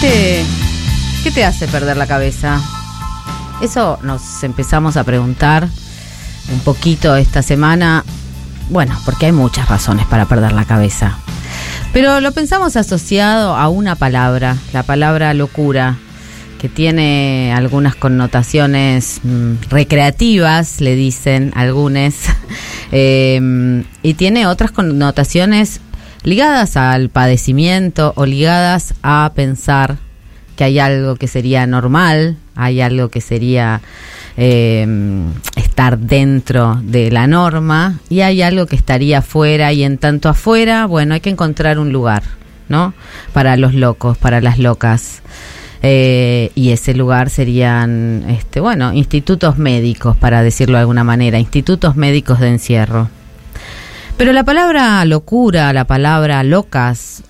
qué te hace perder la cabeza? Eso nos empezamos a preguntar un poquito esta semana. Bueno, porque hay muchas razones para perder la cabeza. Pero lo pensamos asociado a una palabra, la palabra locura, que tiene algunas connotaciones mm, recreativas, le dicen algunos, eh, y tiene otras connotaciones ligadas al padecimiento o ligadas a pensar que hay algo que sería normal, hay algo que sería eh, estar dentro de la norma y hay algo que estaría afuera y en tanto afuera, bueno, hay que encontrar un lugar, ¿no? Para los locos, para las locas. Eh, y ese lugar serían, este, bueno, institutos médicos, para decirlo de alguna manera, institutos médicos de encierro. Pero la palabra locura, la palabra locas,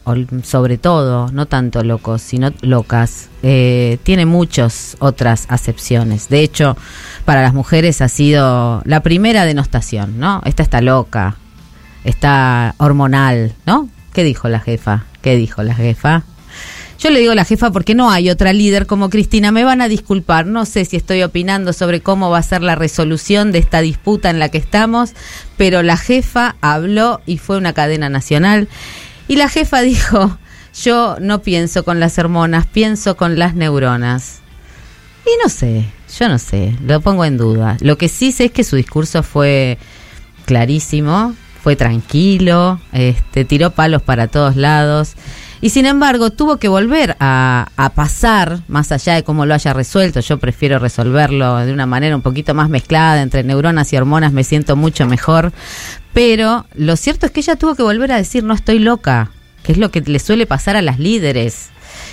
sobre todo, no tanto locos, sino locas, eh, tiene muchas otras acepciones. De hecho, para las mujeres ha sido la primera denostación, ¿no? Esta está loca, está hormonal, ¿no? ¿Qué dijo la jefa? ¿Qué dijo la jefa? Yo le digo a la jefa porque no hay otra líder como Cristina. Me van a disculpar, no sé si estoy opinando sobre cómo va a ser la resolución de esta disputa en la que estamos, pero la jefa habló y fue una cadena nacional. Y la jefa dijo, yo no pienso con las hormonas, pienso con las neuronas. Y no sé, yo no sé, lo pongo en duda. Lo que sí sé es que su discurso fue clarísimo, fue tranquilo, este, tiró palos para todos lados. Y sin embargo, tuvo que volver a, pasar, más allá de cómo lo haya resuelto, yo prefiero resolverlo de una manera un poquito más mezclada entre neuronas y hormonas, me siento mucho mejor. Pero lo cierto es que ella tuvo que volver a decir, no estoy loca, que es lo que le suele pasar a las líderes.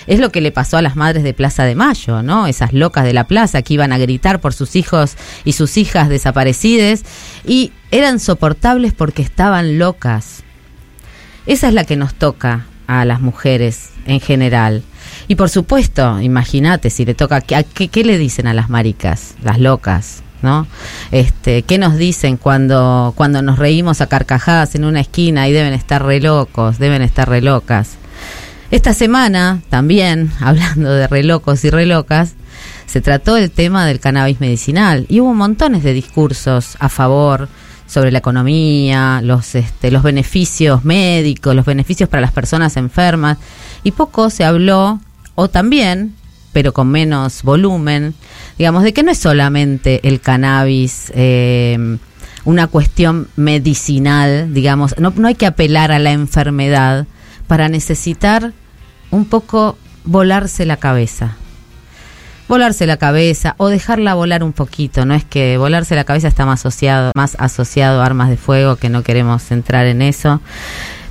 Es lo que le pasó a las madres de Plaza de Mayo, ¿no? Esas locas de la plaza que iban a gritar por sus hijos y sus hijas desaparecidas y eran soportables porque estaban locas. Esa es la que nos toca a las mujeres en general. Y por supuesto, imagínate si le toca, ¿qué, qué, le dicen a las maricas, las locas? ¿no? Este, ¿qué nos dicen cuando, cuando nos reímos a carcajadas en una esquina y deben estar re locos, deben estar re locas? Esta semana, también, hablando de re locos y re locas, se trató el tema del cannabis medicinal y hubo montones de discursos a favor, sobre la economía, los, este, los beneficios médicos, los beneficios para las personas enfermas, y poco se habló, o también, pero con menos volumen, digamos, de que no es solamente el cannabis eh, una cuestión medicinal, digamos, no, no hay que apelar a la enfermedad para necesitar un poco volarse la cabeza volarse la cabeza o dejarla volar un poquito. No es que volarse la cabeza está más asociado, más asociado a armas de fuego, que no queremos entrar en eso.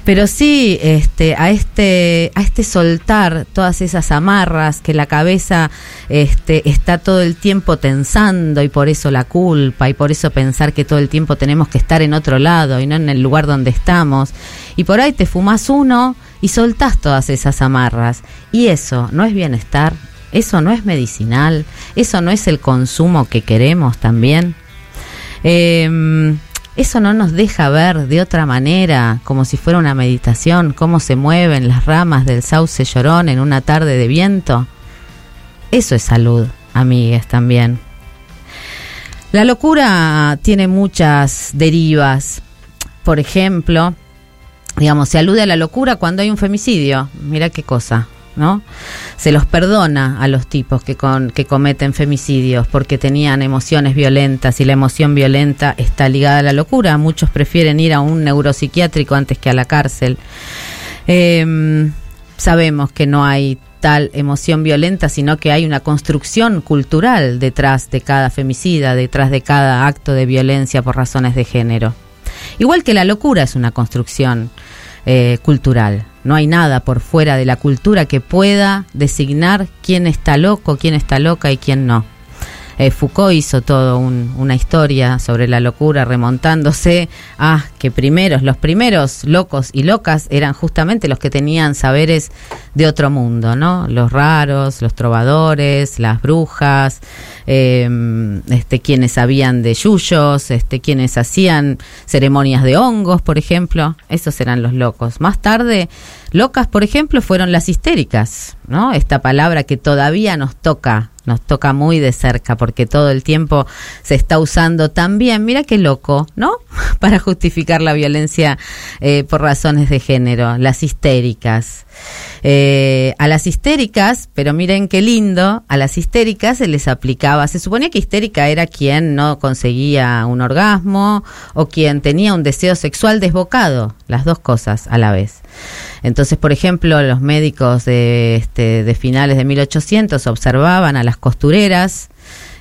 Pero sí, este, a este, a este soltar todas esas amarras que la cabeza este, está todo el tiempo tensando y por eso la culpa y por eso pensar que todo el tiempo tenemos que estar en otro lado y no en el lugar donde estamos. Y por ahí te fumas uno y soltás todas esas amarras. Y eso no es bienestar, ¿Eso no es medicinal? ¿Eso no es el consumo que queremos también? Em, eso no nos deja ver de otra manera, como si fuera una meditación, cómo se mueven las ramas del sauce llorón en una tarde de viento. Eso es salud, amigues, también. La locura tiene muchas derivas. Por ejemplo, digamos, se alude a la locura cuando hay un femicidio. Mira qué cosa. ¿No? Se los perdona a los tipos que, con, que cometen femicidios porque tenían emociones violentas y la emoción violenta está ligada a la locura. Muchos prefieren ir a un neuropsiquiátrico antes que a la cárcel. Em, sabemos que no hay tal emoción violenta, sino que hay una construcción cultural detrás de cada femicida, detrás de cada acto de violencia por razones de género. Igual que la locura es una construcción eh, cultural. No hay nada por fuera de la cultura que pueda designar quién está loco, quién está loca y quién no. Eh, Foucault hizo todo una historia sobre la locura remontándose a que primeros, los primeros locos y locas eran justamente los que tenían saberes de otro mundo, ¿no? Los raros, los trovadores, las brujas, eh, este, quienes sabían de yuyos, este, quienes hacían ceremonias de hongos, por ejemplo, esos eran los locos. Más tarde, locas, por ejemplo, fueron las histéricas, ¿no? Esta palabra que todavía nos toca nos toca muy de cerca porque todo el tiempo se está usando también, mira qué loco, ¿no? Para justificar la violencia eh, por razones de género, las histéricas. Eh, a las histéricas, pero miren qué lindo, a las histéricas se les aplicaba, se suponía que histérica era quien no conseguía un orgasmo o quien tenía un deseo sexual desbocado, las dos cosas a la vez. Entonces, por ejemplo, los médicos de, este, de finales de 1800 observaban a las costureras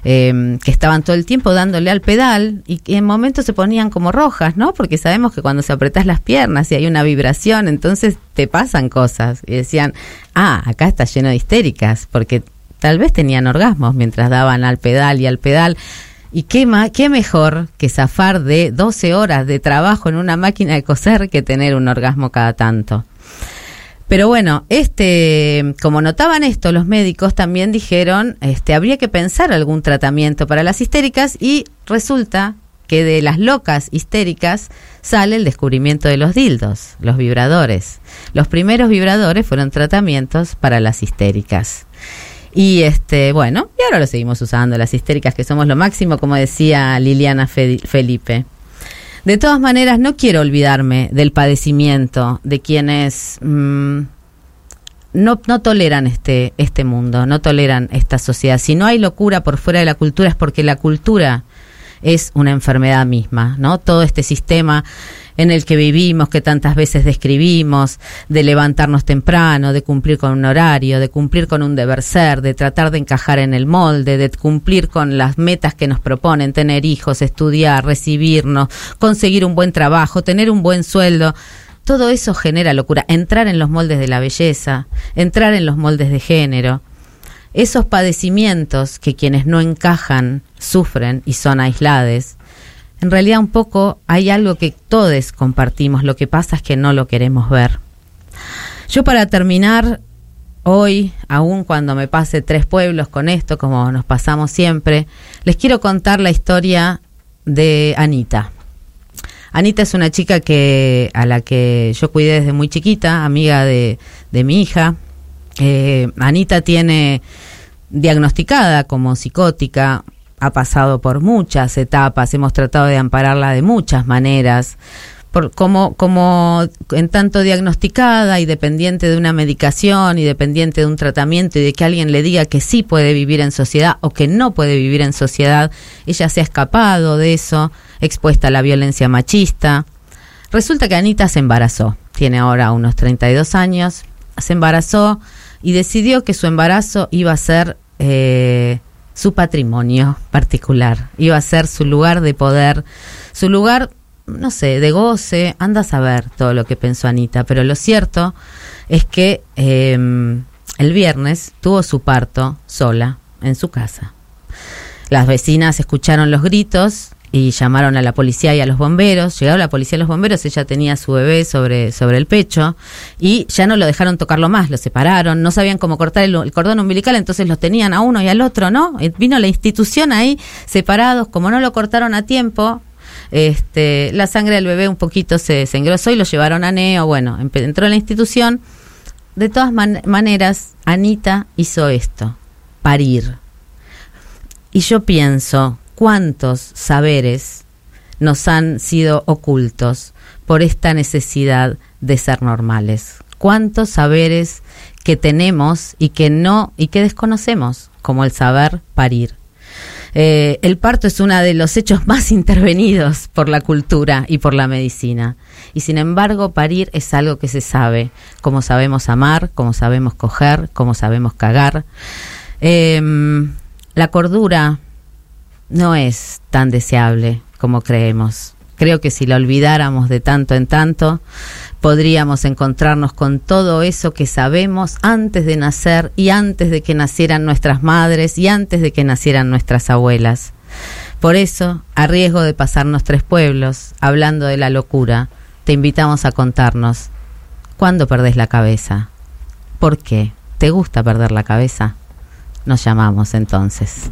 em, que estaban todo el tiempo dándole al pedal y que en momentos se ponían como rojas, ¿no? Porque sabemos que cuando se apretas las piernas y hay una vibración, entonces te pasan cosas. Y decían, ah, acá está lleno de histéricas, porque tal vez tenían orgasmos mientras daban al pedal y al pedal. Y qué, qué mejor que zafar de 12 horas de trabajo en una máquina de coser que tener un orgasmo cada tanto. Pero bueno, este, como notaban esto, los médicos también dijeron, este, habría que pensar algún tratamiento para las histéricas y resulta que de las locas histéricas sale el descubrimiento de los dildos, los vibradores. Los primeros vibradores fueron tratamientos para las histéricas. Y este, bueno, y ahora lo seguimos usando, las histéricas que somos lo máximo, como decía Liliana Felipe. De todas maneras, no quiero olvidarme del padecimiento de quienes mm, no, no toleran este, este mundo, no toleran esta sociedad. Si no hay locura por fuera de la cultura es porque la cultura es una enfermedad misma, ¿no? Todo este sistema en el que vivimos, que tantas veces describimos, de levantarnos temprano, de cumplir con un horario, de cumplir con un deber ser, de tratar de encajar en el molde, de cumplir con las metas que nos proponen, tener hijos, estudiar, recibirnos, conseguir un buen trabajo, tener un buen sueldo. Todo eso genera locura. Entrar en los moldes de la belleza, entrar en los moldes de género. Esos padecimientos que quienes no encajan sufren y son aislados, en realidad un poco hay algo que todos compartimos, lo que pasa es que no lo queremos ver. Yo para terminar, hoy, aun cuando me pase tres pueblos con esto, como nos pasamos siempre, les quiero contar la historia de Anita. Anita es una chica que a la que yo cuidé desde muy chiquita, amiga de, mi hija. Eh, Anita tiene diagnosticada como psicótica ha pasado por muchas etapas, hemos tratado de ampararla de muchas maneras, por, como, como en tanto diagnosticada y dependiente de una medicación y dependiente de un tratamiento y de que alguien le diga que sí puede vivir en sociedad o que no puede vivir en sociedad, ella se ha escapado de eso, expuesta a la violencia machista. Resulta que Anita se embarazó, tiene ahora unos 32 años, se embarazó y decidió que su embarazo iba a ser... Eh, su patrimonio particular, iba a ser su lugar de poder, su lugar, no sé, de goce, anda a saber todo lo que pensó Anita, pero lo cierto es que em, el viernes tuvo su parto sola en su casa. Las vecinas escucharon los gritos y llamaron a la policía y a los bomberos. Llegaron la policía y los bomberos, ella tenía su bebé sobre, sobre el pecho y ya no lo dejaron tocarlo más, lo separaron, no sabían cómo cortar el, cordón umbilical, entonces los tenían a uno y al otro, ¿no? Vino la institución ahí separados, como no lo cortaron a tiempo, este, la sangre del bebé un poquito se, se engrosó y lo llevaron a Neo, bueno, entró en la institución. De todas maneras, Anita hizo esto, parir. Y yo pienso, cuántos saberes nos han sido ocultos por esta necesidad de ser normales. Cuántos saberes que tenemos y que no y que desconocemos, como el saber parir. Eh, el parto es uno de los hechos más intervenidos por la cultura y por la medicina. Y sin embargo, parir es algo que se sabe, como sabemos amar, como sabemos coger, como sabemos cagar. Em, la cordura no es tan deseable como creemos. Creo que si la olvidáramos de tanto en tanto, podríamos encontrarnos con todo eso que sabemos antes de nacer y antes de que nacieran nuestras madres y antes de que nacieran nuestras abuelas. Por eso, a riesgo de pasarnos tres pueblos, hablando de la locura, te invitamos a contarnos, ¿cuándo perdés la cabeza? ¿Por qué? ¿Te gusta perder la cabeza? Nos llamamos entonces.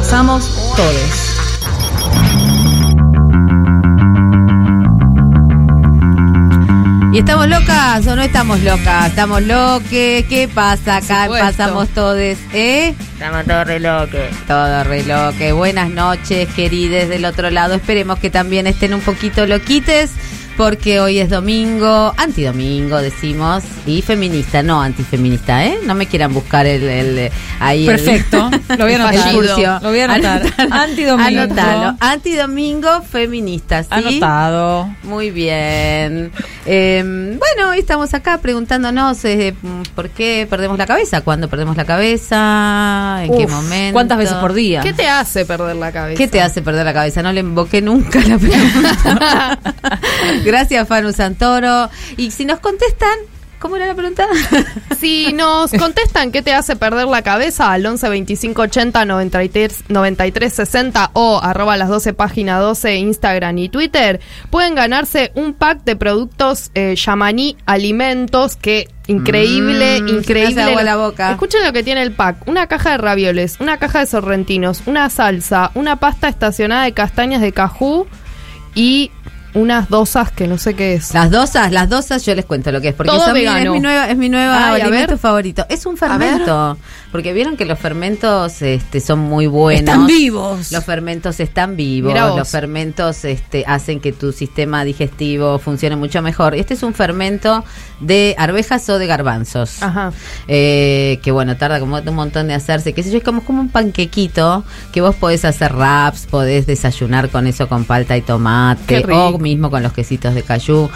pasamos todos. ¿Y estamos locas o no estamos locas? ¿Estamos loques? ¿Qué pasa acá? Pasamos todos, ¿eh? Estamos todos re locos. Todo re loque. Buenas noches, querides del otro lado. Esperemos que también estén un poquito loquites. Porque hoy es domingo, antidomingo decimos, y feminista, no antifeminista, ¿eh? No me quieran buscar el, el ahí el- Perfecto, lo voy a anotar. el. Lo voy a anotar. Antidomingo. Anotalo. Antidomingo feminista, ¿sí? Anotado. Muy bien. Eh, bueno, hoy estamos acá preguntándonos eh, por qué perdemos la cabeza, cuándo perdemos la cabeza, en qué momento. ¿Cuántas veces por día? ¿Qué te hace perder la cabeza? ¿Qué te hace perder la cabeza? No le invoqué nunca la pregunta. Gracias, Fanu Santoro. Y si nos contestan, ¿cómo era la pregunta? Si nos contestan qué te hace perder la cabeza al 11 25 80 93, 93 60 o arroba las 12 página 12 Instagram y Twitter, pueden ganarse un pack de productos eh, Yamaní Alimentos que increíble, Mm, increíble. hace agua la boca. Escuchen lo que tiene el pack. Una caja de ravioles, una caja de sorrentinos, una salsa, una pasta estacionada de castañas de cajú y unas dosas que no sé qué es. Las dosas, las dosas, yo les cuento lo que es, porque Todo son mi- es vegano. mi nueva, es mi nueva Ay, alimento favorito. Es un fermento, porque vieron que los fermentos este, son muy buenos. Están vivos. Los fermentos están vivos, los fermentos este, hacen que tu sistema digestivo funcione mucho mejor. Este es un fermento de arvejas o de garbanzos. Ajá. Eh, que bueno, tarda como un montón de hacerse, qué sé yo, es como, como un panquequito que vos podés hacer wraps, podés desayunar con eso con palta y tomate, o mismo con los quesitos de cayú.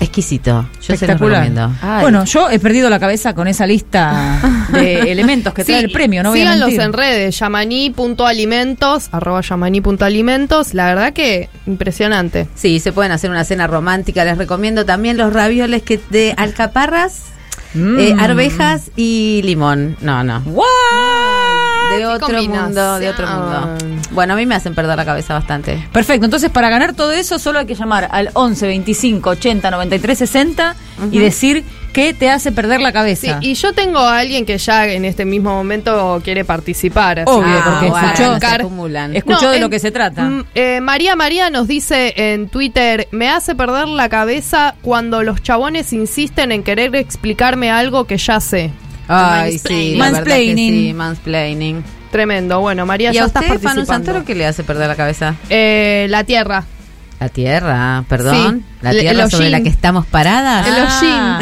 Exquisito, yo se los Espectacular. recomiendo. Ay. Bueno, yo he perdido la cabeza con esa lista de elementos que trae Sí, el premio, no voy síganlos en redes, yamaní.alimentos, arroba yamaní.alimentos. La verdad que impresionante. Sí, se pueden hacer una cena romántica. Les recomiendo también los ravioles que de alcaparras, Mm. eh, arvejas y limón. No, no. ¡What! De qué otro mundo, de otro mundo. Bueno, a mí me hacen perder la cabeza bastante. Perfecto, entonces para ganar todo eso solo hay que llamar al 11 25 80 93 60 y decir qué te hace perder la Sí, cabeza. y yo tengo a alguien que ya en este mismo momento quiere participar. así Obvio, que porque escuchó- se acumulan. Escuchó No, de en- lo que se trata. Eh, María María nos dice en Twitter, me hace perder la cabeza cuando los chabones insisten en querer explicarme algo que ya sé. Ay, sí, la verdad que Mansplaining. sí, mansplaining. Tremendo. Bueno, María, ¿Y ya a estás usted, Fanu participando. Santoro, qué le hace perder la cabeza? Eh, la Tierra. La tierra, perdón. Sí, La tierra el sobre la que estamos paradas. El Ah,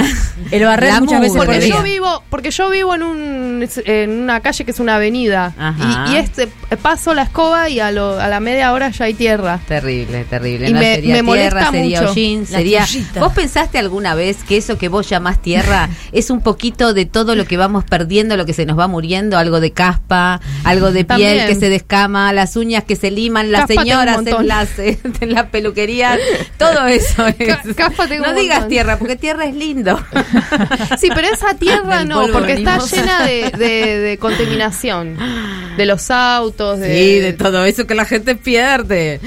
el barrer muchas veces por Porque yo vivo, porque yo vivo en un en una calle que es una avenida Ajá. y, y este paso la escoba y a, lo- a la media hora ya hay tierra. Terrible, terrible. Y no me- sería me molesta tierra, sería mucho. hollín, sería. tierrita. ¿Vos pensaste alguna vez que eso que vos llamás tierra es un poquito de todo lo que vamos perdiendo, lo que se nos va muriendo, algo de caspa, algo de piel También. que se descama, las uñas que se liman, las señoras en las en la peluquería, todo eso es. Ca- caspa tengo no un digas tierra, porque tierra es lindo. Sí, pero esa tierra no, porque está llena de, de- de contaminación. De los autos, de... Sí, de todo eso que la gente pierde.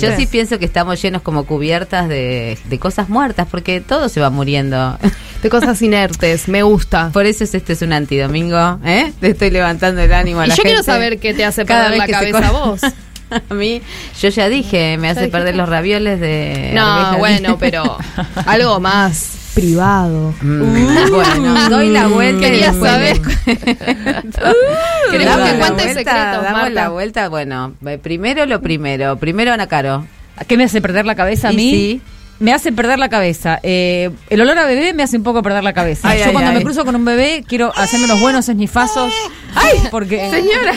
Yo sí pienso que estamos llenos como cubiertas de, de cosas muertas, porque todo se va muriendo. de cosas inertes. Me gusta. Por eso es- este es un antidomingo, ¿eh? Le estoy levantando el ánimo a Y la yo quiero saber qué te hace perder la cabeza a vos. A mí, yo ya dije, me hace dijiste? perder los ravioles de... No, bueno, pero algo más. privado. Mm, bueno, doy la vuelta y Quería saber. les- ¿Querés Damos que la cuente vuelta, secretos, Damos Marta? la vuelta, bueno, eh, primero lo primero. Primero Ana Caro. ¿Qué me hace perder la cabeza a mí? sí. Me hace perder la cabeza. Eh, el olor a bebé me hace un poco perder la cabeza. Ay, Yo ay, cuando ay. me cruzo con un bebé quiero hacerme unos buenos esnifazos. ¡Ay! Porque Señora.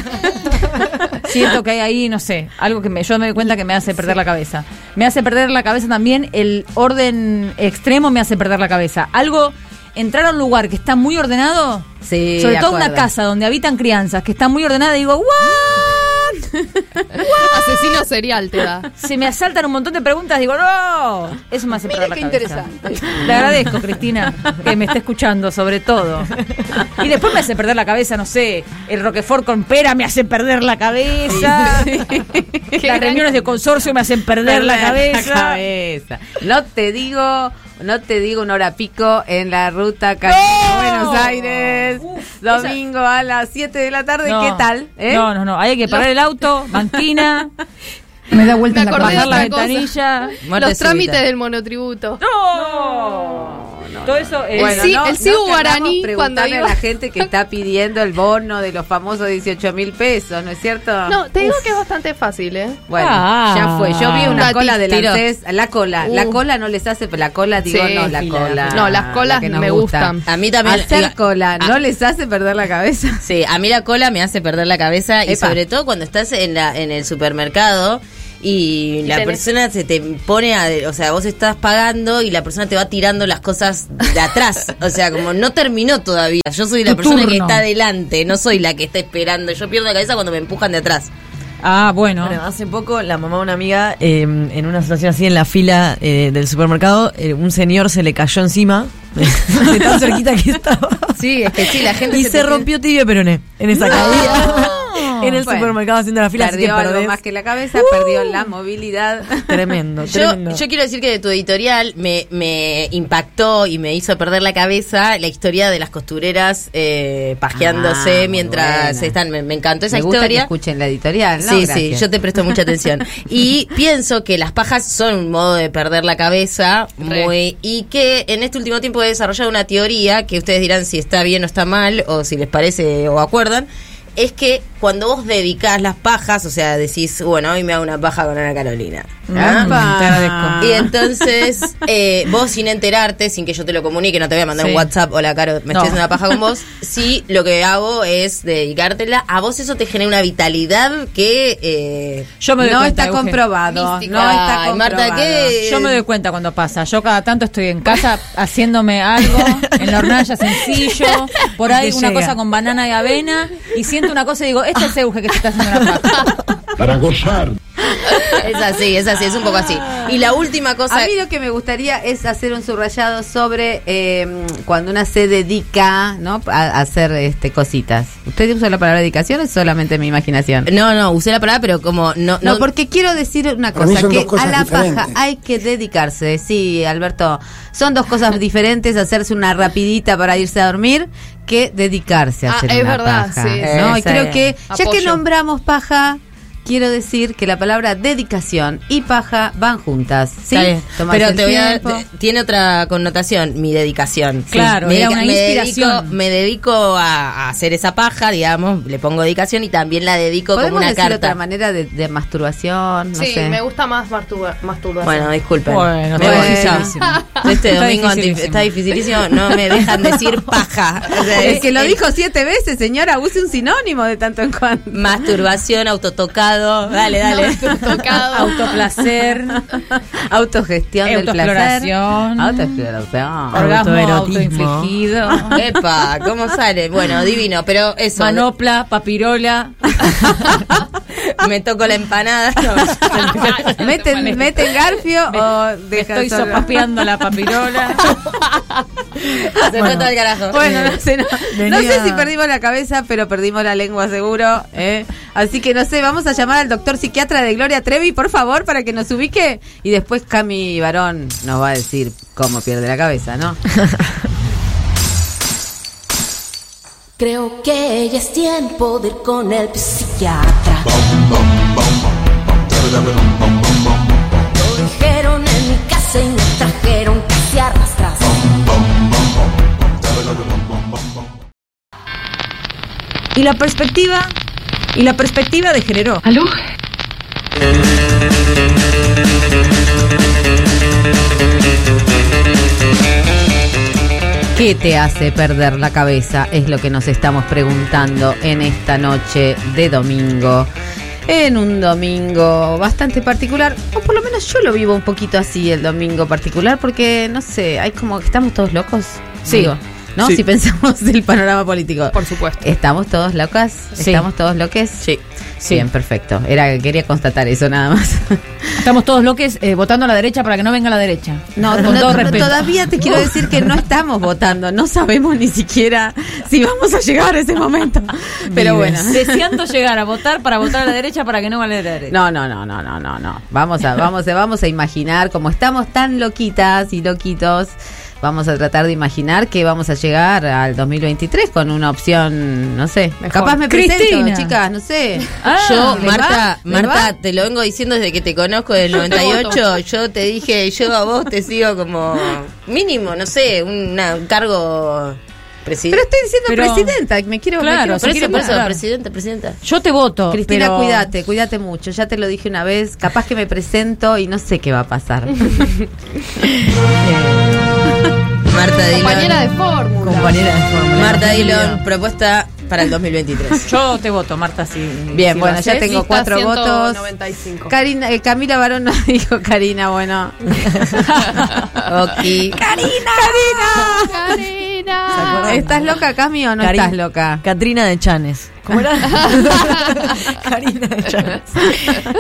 siento que hay ahí, no sé, algo que me, yo me doy cuenta que me hace perder la cabeza. Me hace perder la cabeza también el orden extremo me hace perder la cabeza. Algo entrar a un lugar que está muy ordenado, Sí, sobre todo una casa donde habitan crianzas que está muy ordenada y digo, ¿what? Asesino serial te da. Se me asaltan un montón de preguntas, digo, no. Eso me hace perder la qué cabeza. interesante. Le agradezco, Cristina, que me esté escuchando, sobre todo. Y después me hace perder la cabeza, no sé, el Roquefort con pera me hace perder la cabeza. Las reuniones de consorcio me hacen perder la cabeza. cabeza. No te digo, no te digo una hora pico en la ruta Cali- ¡No! Buenos Aires, Uf, domingo a las 7 de la tarde. No. ¿Qué tal? eh? No, no, no. Hay que parar el auto, banquina. Me da vuelta Me la, acordé de bajar la ventanilla. Los trámites del monotributo. ¡No! Todo eso eh, El sí- el Guaraní, cuando iba- a la gente que está pidiendo el bono de los famosos 18 mil pesos, ¿no es cierto? No, te digo que es bastante fácil, ¿eh? Bueno, Ah. ya fue. Yo vi una Un cola de la la cola. La Uh. cola no les hace, pero la cola, digo, Sí, no, la cola. No, las colas la me gusta. gustan. A mí también. Hacer cola no les hace perder la cabeza. Sí, a mí la cola me hace perder la cabeza y sobre todo cuando estás en, la, en el supermercado y, la tenés- persona se te pone a, o sea, vos estás pagando y la persona te va tirando las cosas de atrás, o sea, como no terminó todavía. Yo soy la Tu persona que está adelante, no soy la que está esperando. Yo pierdo la cabeza cuando me empujan de atrás. Ah, bueno. Bueno, hace poco la mamá de una amiga, eh, en una situación así en la fila eh, del supermercado, eh, un señor se le cayó encima, de tan cerquita que estaba. Sí, es que sí, la gente Y se se, te- rompió tibia y peroné en esa caída. En el Bueno, supermercado haciendo la fila, así que perdió algo más que la cabeza, perdió la movilidad. Tremendo, Yo, tremendo. yo quiero decir que de tu editorial me, me impactó y me hizo perder la cabeza la historia de las costureras eh, pajeándose Ah, mientras buena. están. Me, me encantó esa Me gusta que historia. escuchen la editorial, ¿no? Sí, sí, yo te presto mucha atención. Y pienso que las pajas son un modo de perder la cabeza muy y que en este último tiempo he desarrollado una teoría que ustedes dirán si está bien o está mal o si les parece o acuerdan. Es que cuando vos dedicás las pajas, o sea, decís, bueno, hoy me hago una paja con Ana Carolina. ¿ah? Te agradezco. Y entonces, eh, vos sin enterarte, sin que yo te lo comunique, no te voy a mandar Sí. un WhatsApp, hola Caro, me No. estoy haciendo una paja con vos. Sí, lo que hago es dedicártela. A vos eso te genera una vitalidad que... Eh, Yo me doy No cuenta, está comprobado. Mística. No está Ay, comprobado. Marta, ¿qué? Yo me doy cuenta cuando pasa. Yo cada tanto estoy en casa haciéndome algo en la hornalla sencillo, por ahí una llega. cosa con banana y avena, y siento una cosa y digo, este es Euge que se está haciendo una paja. para gozar. Es así, es así, es un poco así. Y la última cosa... A mí lo que me gustaría es hacer un subrayado sobre eh, cuando una se dedica ¿no? a, a hacer este cositas. ¿Usted usa la palabra dedicación o es solamente mi imaginación? No, no, usé la palabra, pero como no... No, porque quiero decir una cosa, que a la diferentes. paja hay que dedicarse. Sí, Alberto, son dos cosas diferentes, hacerse una rapidita para irse a dormir que dedicarse a Ah, hacer es una verdad, paja. sí, ¿no? sí. Y creo que ya que nombramos paja, quiero decir que la palabra dedicación y paja van juntas. ¿sí? Está bien. Tomarse Pero te voy a, tiene otra connotación, mi dedicación. Claro, me era dedica- una me inspiración. Dedico, me dedico a, a hacer esa paja, digamos, le pongo dedicación y también la dedico como ¿Podemos una decir carta. otra manera de, de masturbación? No sí, sé. me gusta más masturba- masturbación. Bueno, disculpen. Bueno, Me dificilísimo. Este domingo dificilísimo. está dificilísimo, no me dejan decir paja. O sea, Es es- que lo es dijo siete veces, señora, use un sinónimo de tanto en cuando. Masturbación, autotocado. Dale, dale. Tocado. Autoplacer, Autogestión del placer. Autoexploración. Orgasmo autoinfligido, Epa, ¿cómo sale? Bueno, divino, pero eso. manopla, papirola. Me toco la empanada. ¿Meten, garfio Me- o Me estoy sopapeando la papirola. Se fue todo carajo. Bueno, no sé, no, no sé si perdimos la cabeza, pero perdimos la lengua seguro. ¿eh? Así que no sé, vamos a llamar al doctor psiquiatra de Gloria Trevi, por favor, para que nos ubique. Y después Cami Barón nos va a decir cómo pierde la cabeza, ¿no? Creo que ya es tiempo de ir con el psiquiatra. Lo dijeron en mi casa y me trajeron casi arrastras. Y la perspectiva, y la perspectiva de género. ¿Aló? ¿Qué te hace perder la cabeza? Es lo que nos estamos preguntando en esta noche de domingo. En un domingo bastante particular, o por lo menos yo lo vivo un poquito así el domingo particular, porque no sé, hay como que estamos todos locos. Sí. Digo, ¿no? Sí. Si pensamos del panorama político. Por supuesto. ¿Estamos todos locas? Sí. ¿Estamos todos loques? Sí. Bien, perfecto. Era, quería constatar eso nada más. Estamos todos loques eh, votando a la derecha para que no venga la derecha. No, con no, todo no, respeto. todavía te quiero decir que no estamos votando, no sabemos ni siquiera si vamos a llegar a ese momento. Pero bueno. Deseando llegar a votar para votar a la derecha para que no vale la derecha. No, no, no, no, no, no, no. Vamos a, vamos a, vamos a imaginar, como estamos tan loquitas y loquitos, vamos a tratar de imaginar que vamos a llegar al 2023 con una opción, no sé. Capaz me presento, Cristina. chicas, no sé. Ah, yo, ¿les Marta, va? ¿Les Marta, te lo vengo diciendo desde que te conozco del Yo te 98. Yo te dije, yo a vos te sigo como mínimo, no sé, una- un cargo Pero estoy diciendo Pero- presidenta, me quiero, me Claro, quiero si Por eso, por eso, presidente, presidenta. Yo te voto. Cristina, pero- cuídate, cuídate mucho. Ya te lo dije una vez. Capaz que me presento y no sé qué va a pasar. Marta Compañera de Dillon. fórmula. Compañera de fórmula. Marta Dillon, propuesta para el 2023. Yo te voto, Marta, si. Bien, si bueno, ya tengo Lista cuatro votos. 195. Karina, eh, Camila Barón nos dijo Karina, bueno. Ok. ¡Karina! Karina. ¿Estás loca, Cami, o no Cari- estás loca? Catrina de Chanes. ¿Cómo era? Karina de Chanes.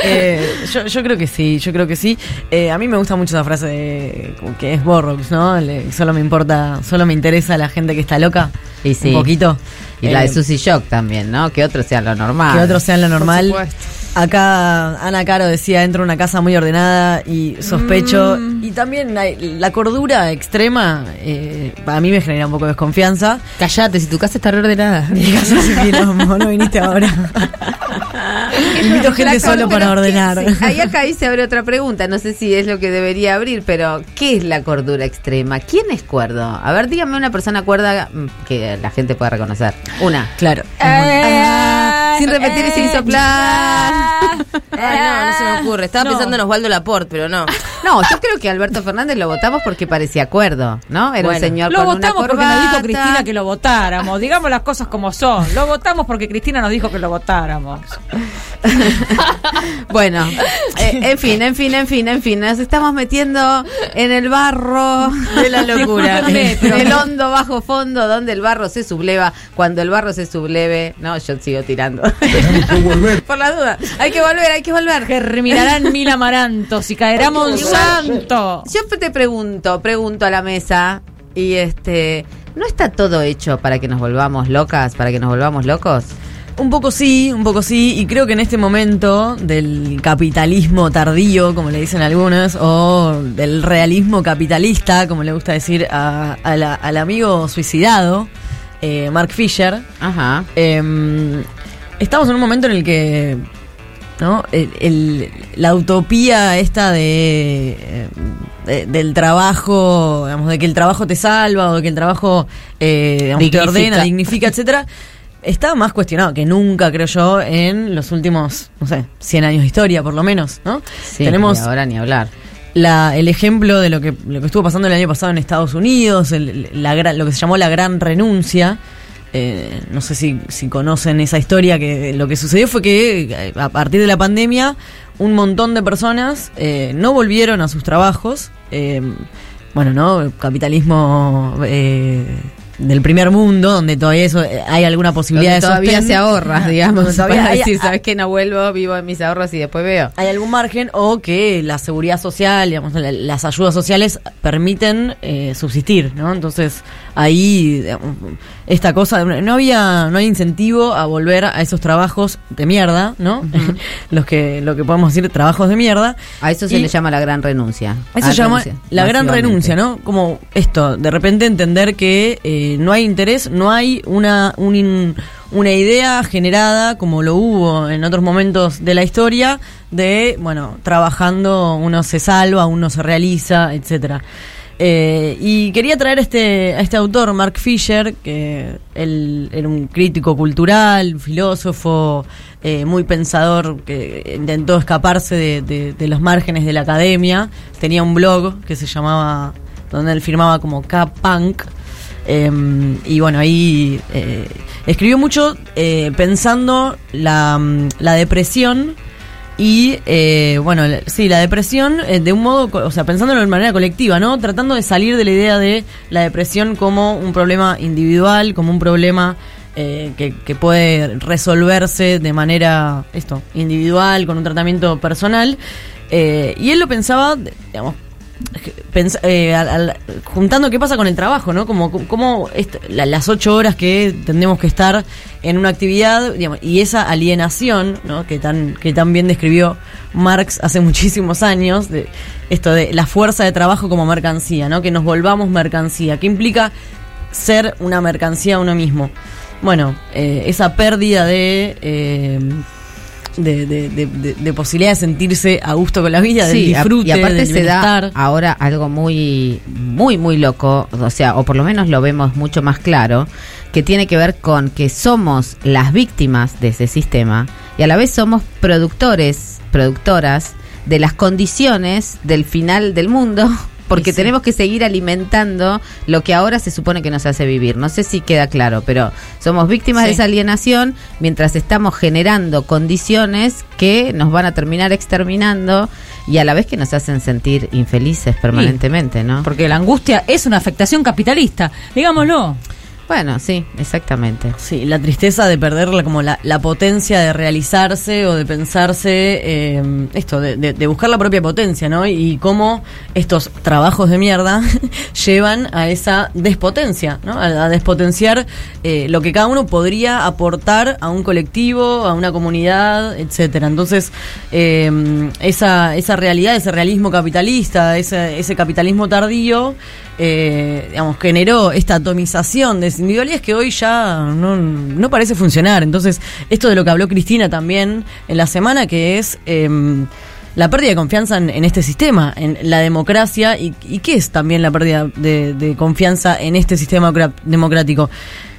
Eh, yo, yo creo que sí, yo creo que sí. Eh, a mí me gusta mucho esa frase de como que es Borrox, ¿no? Le- solo me importa, solo me interesa la gente que está loca. Y sí. Un poquito. Y la Eh, de Susy Shock también, ¿no? Que otro sea lo normal. Que otros sean lo normal. supuesto. Acá Ana Caro decía, entro a una casa muy ordenada y sospecho. Y también la, la cordura extrema eh, a mí me genera un poco de desconfianza. Callate, si tu casa está reordenada. Mi casa es un quilombo, no viniste ahora. Invito gente solo para ordenar. Ahí acá ahí se abre otra pregunta, no sé si es lo que debería abrir, pero ¿qué es la cordura extrema? ¿Quién es cuerdo? A ver, dígame una persona cuerda mm, que la gente pueda reconocer. Una. Claro. Ah, sin repetir y sin soplar. Ay, no, no se me ocurre. Estaba No. pensando en Osvaldo Laporte, pero no. No, yo creo que Alberto Fernández lo votamos porque parecía cuerdo, ¿no? Era un Bueno, señor Lo con una votamos porque nos dijo. Cristina que lo votáramos. Digamos las cosas como son. Lo votamos porque Cristina nos dijo que lo votáramos. Bueno, eh, en fin, en fin, en fin, en fin, nos estamos metiendo en el barro De la locura. El hondo bajo fondo donde el barro se subleva. Cuando el barro se subleve, no, yo sigo tirando. Por la duda, hay que volver, hay que volver. Germinarán mil amarantos y caerá Monsanto. Yo te pregunto, pregunto a la mesa y este, ¿no está todo hecho para que nos volvamos locas, para que nos volvamos locos? Un poco sí, un poco sí, y creo que en este momento del capitalismo tardío, como le dicen algunos, o del realismo capitalista, como le gusta decir a- a la- al amigo suicidado, eh, Mark Fisher, Ajá. eh, estamos en un momento en el que ¿no? El- el- la utopía esta de, eh, de- del trabajo, digamos, de que el trabajo te salva o de que el trabajo eh, digamos, te ordena, dignifica, etcétera, está más cuestionado que nunca, creo yo, en los últimos, no sé, 100 años de historia, por lo menos, ¿no? Sí, Tenemos y ahora ni hablar. la, el ejemplo de lo que, lo que estuvo pasando el año pasado en Estados Unidos, el- la, lo que se llamó la gran renuncia. Eh, no sé si, si conocen esa historia, que lo que sucedió fue que eh, a partir de la pandemia un montón de personas eh, no volvieron a sus trabajos. eh, bueno, ¿no? Capitalismo eh, del primer mundo, donde todavía eso, eh, hay alguna posibilidad Donde de todavía sostén. se ahorra, digamos. Para hay- decir, ¿sabes qué? No vuelvo, vivo en mis ahorros y después veo. hay algún margen o que la seguridad social, digamos, la- las ayudas sociales permiten eh, subsistir, ¿no? Entonces ahí esta cosa, no había, no hay incentivo a volver a esos trabajos de mierda, ¿no? Los que, lo que podemos decir trabajos de mierda. A eso se Y- le llama la gran renuncia. Eso Ah, se llama la gran renuncia, ¿no? Como esto, de repente entender que eh, no hay interés, no hay una, un in- una idea generada, como lo hubo en otros momentos de la historia, de, bueno, trabajando uno se salva, uno se realiza, etcétera. Eh, y quería traer este, a este autor, Mark Fisher, que él era un crítico cultural, filósofo, eh, muy pensador, que intentó escaparse de, los márgenes de la academia. Tenía un blog que se llamaba, donde él firmaba como K-Punk. Eh, y bueno, ahí eh, escribió mucho pensando la, la depresión y, eh, bueno, sí, la depresión eh, de un modo, o sea, pensándolo de manera colectiva, ¿no? Tratando de salir de la idea de la depresión como un problema individual, como un problema eh, que, que puede resolverse de manera, esto, individual, con un tratamiento personal. Eh, y él lo pensaba, digamos, pens- eh, juntando qué pasa con el trabajo, ¿no? Como, como las ocho horas que tendremos que estar en una actividad, digamos, y esa alienación, ¿no? Que tan, que tan bien describió Marx hace muchísimos años, de esto de la fuerza de trabajo como mercancía, ¿no? Que nos volvamos mercancía, que implica ser una mercancía uno mismo. Bueno, eh, esa pérdida de... eh, de, de- de- de- de posibilidad de sentirse a gusto con la vida, del Sí, a- disfrute, y aparte del se da ahora algo muy, muy, muy loco, o sea, o por lo menos lo vemos mucho más claro, que tiene que ver con que somos las víctimas de ese sistema y a la vez somos productores, productoras de las condiciones del final del mundo. Porque sí. tenemos que seguir alimentando lo que ahora se supone que nos hace vivir. No sé si queda claro, pero somos víctimas Sí. de esa alienación mientras estamos generando condiciones que nos van a terminar exterminando y a la vez que nos hacen sentir infelices permanentemente, ¿no? Porque la angustia es una afectación capitalista, digámoslo. Bueno, sí, exactamente. Sí, la tristeza de perder la, como la, potencia de realizarse o de pensarse, eh, esto, de, de- de buscar la propia potencia, ¿no? Y cómo estos trabajos de mierda llevan a esa despotencia, ¿no? A, a despotenciar eh, lo que cada uno podría aportar a un colectivo, a una comunidad, etcétera. Entonces, eh, esa, esa realidad, ese realismo capitalista, ese, ese capitalismo tardío, eh, digamos, generó esta atomización de individualidades que hoy ya no, parece funcionar. Entonces, esto de lo que habló Cristina también en la semana, que es em, la pérdida de confianza en, este sistema, en la democracia, y, qué es también la pérdida de, de confianza en este sistema democrático.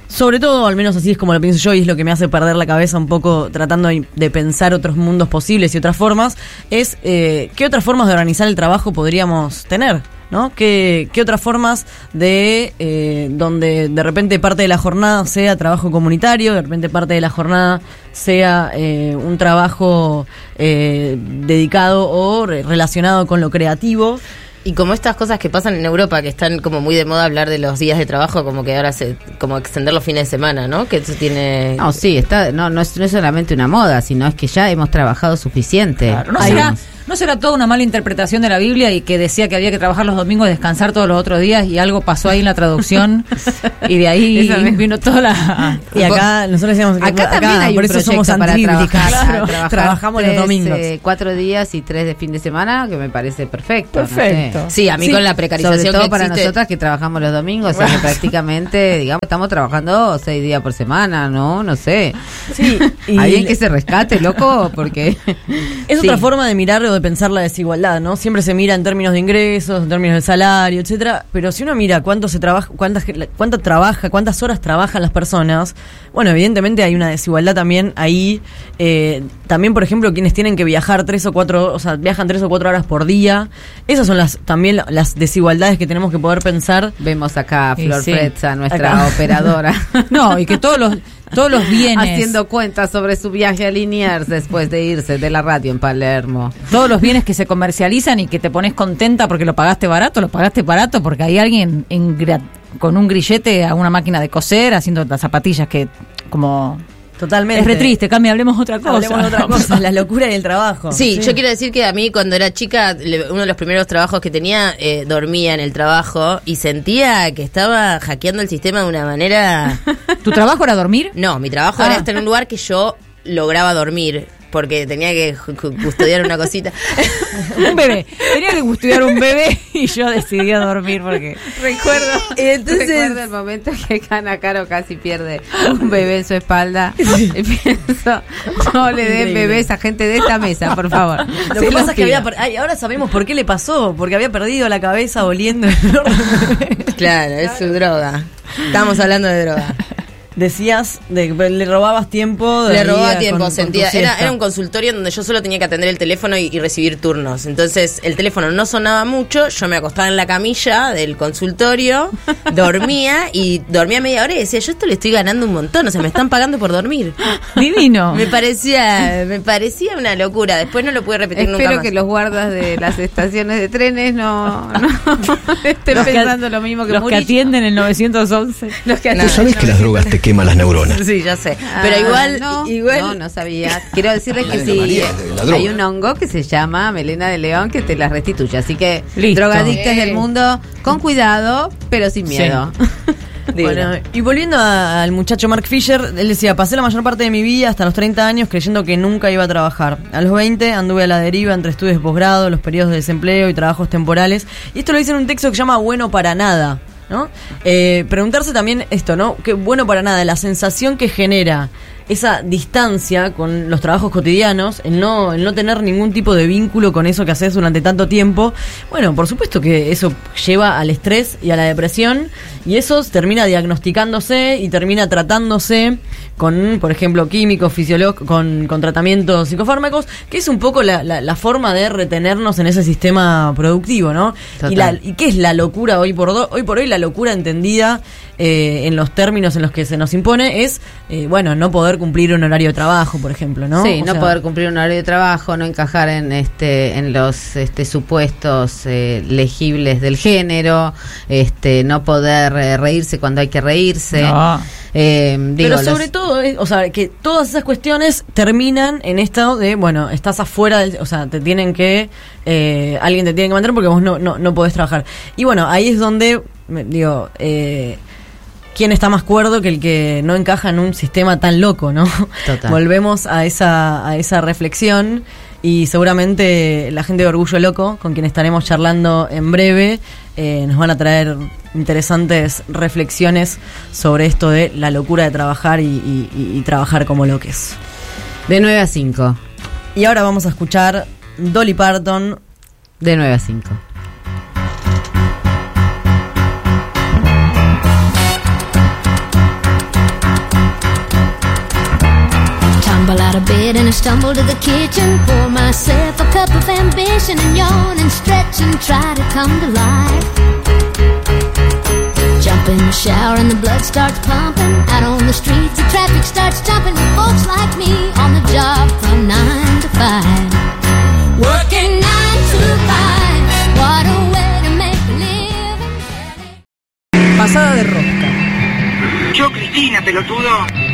Sobre todo, al menos así es como lo pienso yo, y es lo que me hace perder la cabeza un poco tratando de pensar otros mundos posibles y otras formas, es eh, qué otras formas de organizar el trabajo podríamos tener. ¿No? ¿Qué, qué otras formas de eh, donde de repente parte de la jornada sea trabajo comunitario, de repente parte de la jornada sea eh, un trabajo eh, dedicado o re- relacionado con lo creativo? Y como estas cosas que pasan en Europa, que están como muy de moda hablar de los días de trabajo, como que ahora se, como extender los fines de semana, ¿no? Que eso tiene... No, sí, está, no, no, es, no es solamente una moda, sino es que ya hemos trabajado suficiente. Claro, ¿no, será. ¿No será toda una mala interpretación de la Biblia y que decía que había que trabajar los domingos y descansar todos los otros días y algo pasó ahí en la traducción y de ahí vino toda la... Y acá nosotros decíamos que Acá también hay por un eso somos para trabajar, Claro, trabajar trabajamos tres, los domingos. eh, cuatro días y tres de fin de semana, que me parece perfecto. no sé. Perfecto. Sí, a mí Sí, con la precarización Sobre todo que para nosotras que trabajamos los domingos, o sea que prácticamente, digamos, estamos trabajando seis días por semana, ¿no? No sé. Sí, y Alguien que se rescate, loco, porque... Es Sí. otra forma de mirar de pensar la desigualdad, ¿no? Siempre se mira en términos de ingresos, en términos de salario, etcétera, pero si uno mira cuánto se trabaja, cuántas cuánto trabaja, cuántas horas trabajan las personas, bueno, evidentemente hay una desigualdad también ahí. eh, también, por ejemplo, quienes tienen que viajar tres o cuatro, o sea, viajan tres o cuatro horas por día. Esas son las también las desigualdades que tenemos que poder pensar. Vemos acá a Flor sí. Fretza, nuestra Acá. operadora. No, y que todos los, todos los bienes... Haciendo cuentas sobre su viaje a Liniers después de irse de la radio en Palermo. todos los bienes que se comercializan y que te pones contenta porque lo pagaste barato, lo pagaste barato porque hay alguien en con un grillete a una máquina de coser haciendo las zapatillas que como Totalmente. es re triste, Cami, hablemos otra cosa. Hablemos de otra cosa, la locura y el trabajo. Sí, yo quiero decir que a mí cuando era chica, uno de los primeros trabajos que tenía, eh, dormía en el trabajo y sentía que estaba hackeando el sistema de una manera... ¿Tu trabajo era dormir? No, mi trabajo Ah. era estar en un lugar que yo lograba dormir porque tenía que custodiar una cosita. Un bebé. Tenía que custodiar un bebé y yo decidí a dormir porque. Recuerdo, Y entonces- recuerdo el momento que Cana Caro casi pierde un bebé en su espalda. Y pienso, no le den bebés a gente de esta mesa, por favor. Lo que pasa es que había. per- Ay, ahora sabemos por qué le pasó. Porque había perdido la cabeza oliendo. el. Claro, es su droga. Estamos hablando de droga. Decías de que le robabas tiempo. de Le robaba a- tiempo, con- con tu sentía. Era, era un consultorio donde yo solo tenía que atender el teléfono y, y recibir turnos. Entonces el teléfono no sonaba mucho, yo me acostaba en la camilla del consultorio, dormía y dormía media hora y decía, yo esto le estoy ganando un montón, o sea, me están pagando por dormir. Divino. Me parecía, me parecía una locura. Después no lo pude repetir nunca Espero que los guardas de las estaciones de trenes no, no estén Los que- pensando lo mismo que Los que atienden el 911. Los que No, Tú sabes que las drogas te queman las neuronas. Sí, ya sé. Ah, Pero igual, no, igual. no, no sabía. Quiero decirles que Bueno, sí, María, hay un hongo que se llama melena de león que te la restituye. Así que Listo. drogadictas del mundo, con cuidado, pero sin miedo. Bueno, y volviendo a- al muchacho Mark Fisher, él decía, pasé la mayor parte de mi vida hasta los 30 años creyendo que nunca iba a trabajar. A los 20 anduve a la deriva entre estudios de posgrado, los periodos de desempleo y trabajos temporales. Y esto lo dice en un texto que se llama Bueno para nada. ¿No? Eh, preguntarse también esto, ¿no? Que bueno para nada, la sensación que genera esa distancia con los trabajos cotidianos, el no, el no tener ningún tipo de vínculo con eso que haces durante tanto tiempo, bueno, por supuesto que eso lleva al estrés y a la depresión, y eso termina diagnosticándose y termina tratándose con, por ejemplo, químicos, fisiológicos, con, con tratamientos psicofármacos, que es un poco la, la- la forma de retenernos en ese sistema productivo, ¿no? Total. Y, la, ¿Y qué es la locura hoy por, do- hoy por hoy? La locura entendida eh, en los términos en los que se nos impone es, eh, bueno, no poder cumplir un horario de trabajo, por ejemplo, ¿no? Sí, O no sea, poder cumplir un horario de trabajo, no encajar en este en los este, supuestos eh, legibles del género, este no poder eh, reírse cuando hay que reírse. No. Eh, digo, Pero sobre los- todo, eh, o sea, que todas esas cuestiones terminan en esto de, bueno, estás afuera, del- o sea, te tienen que, eh, alguien te tiene que mantener porque vos no, no, no podés trabajar. Y bueno, ahí es donde, me- digo, eh, ¿quién está más cuerdo que el que no encaja en un sistema tan loco, no? Total. Volvemos a esa, a esa reflexión y seguramente la gente de Orgullo Loco, con quien estaremos charlando en breve, eh, nos van a traer interesantes reflexiones sobre esto de la locura de trabajar y, y- y- y trabajar como loques. de 9 a 5. Y ahora vamos a escuchar Dolly Parton. De 9 a 5. Tumble out of bed and I stumble to the kitchen. Pour myself a cup of ambition and yawn and stretch and try to come to life. Jump in the shower and the blood starts pumping. Out on the streets, the traffic starts jumping. With folks like me on the job from nine to five. Working nine to five. What a way to make a living. Pasada de rosca. Yo, Cristina, pelotudo.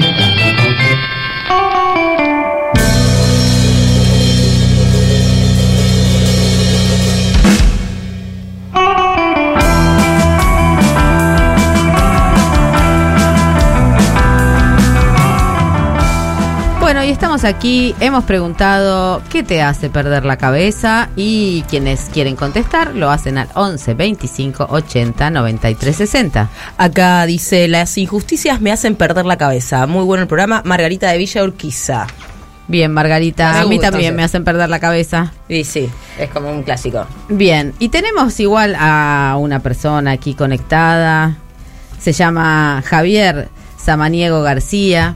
Estamos aquí, hemos preguntado qué te hace perder la cabeza y quienes quieren contestar lo hacen al 11 25 80 93 60. Acá dice, las injusticias me hacen perder la cabeza. Muy bueno el programa. Margarita de Villa Urquiza. Bien, Margarita, Me a mí gusta, también me hacen perder la cabeza. Y sí, es como un clásico. Bien, y tenemos igual a una persona aquí conectada. Se llama Javier Samaniego García.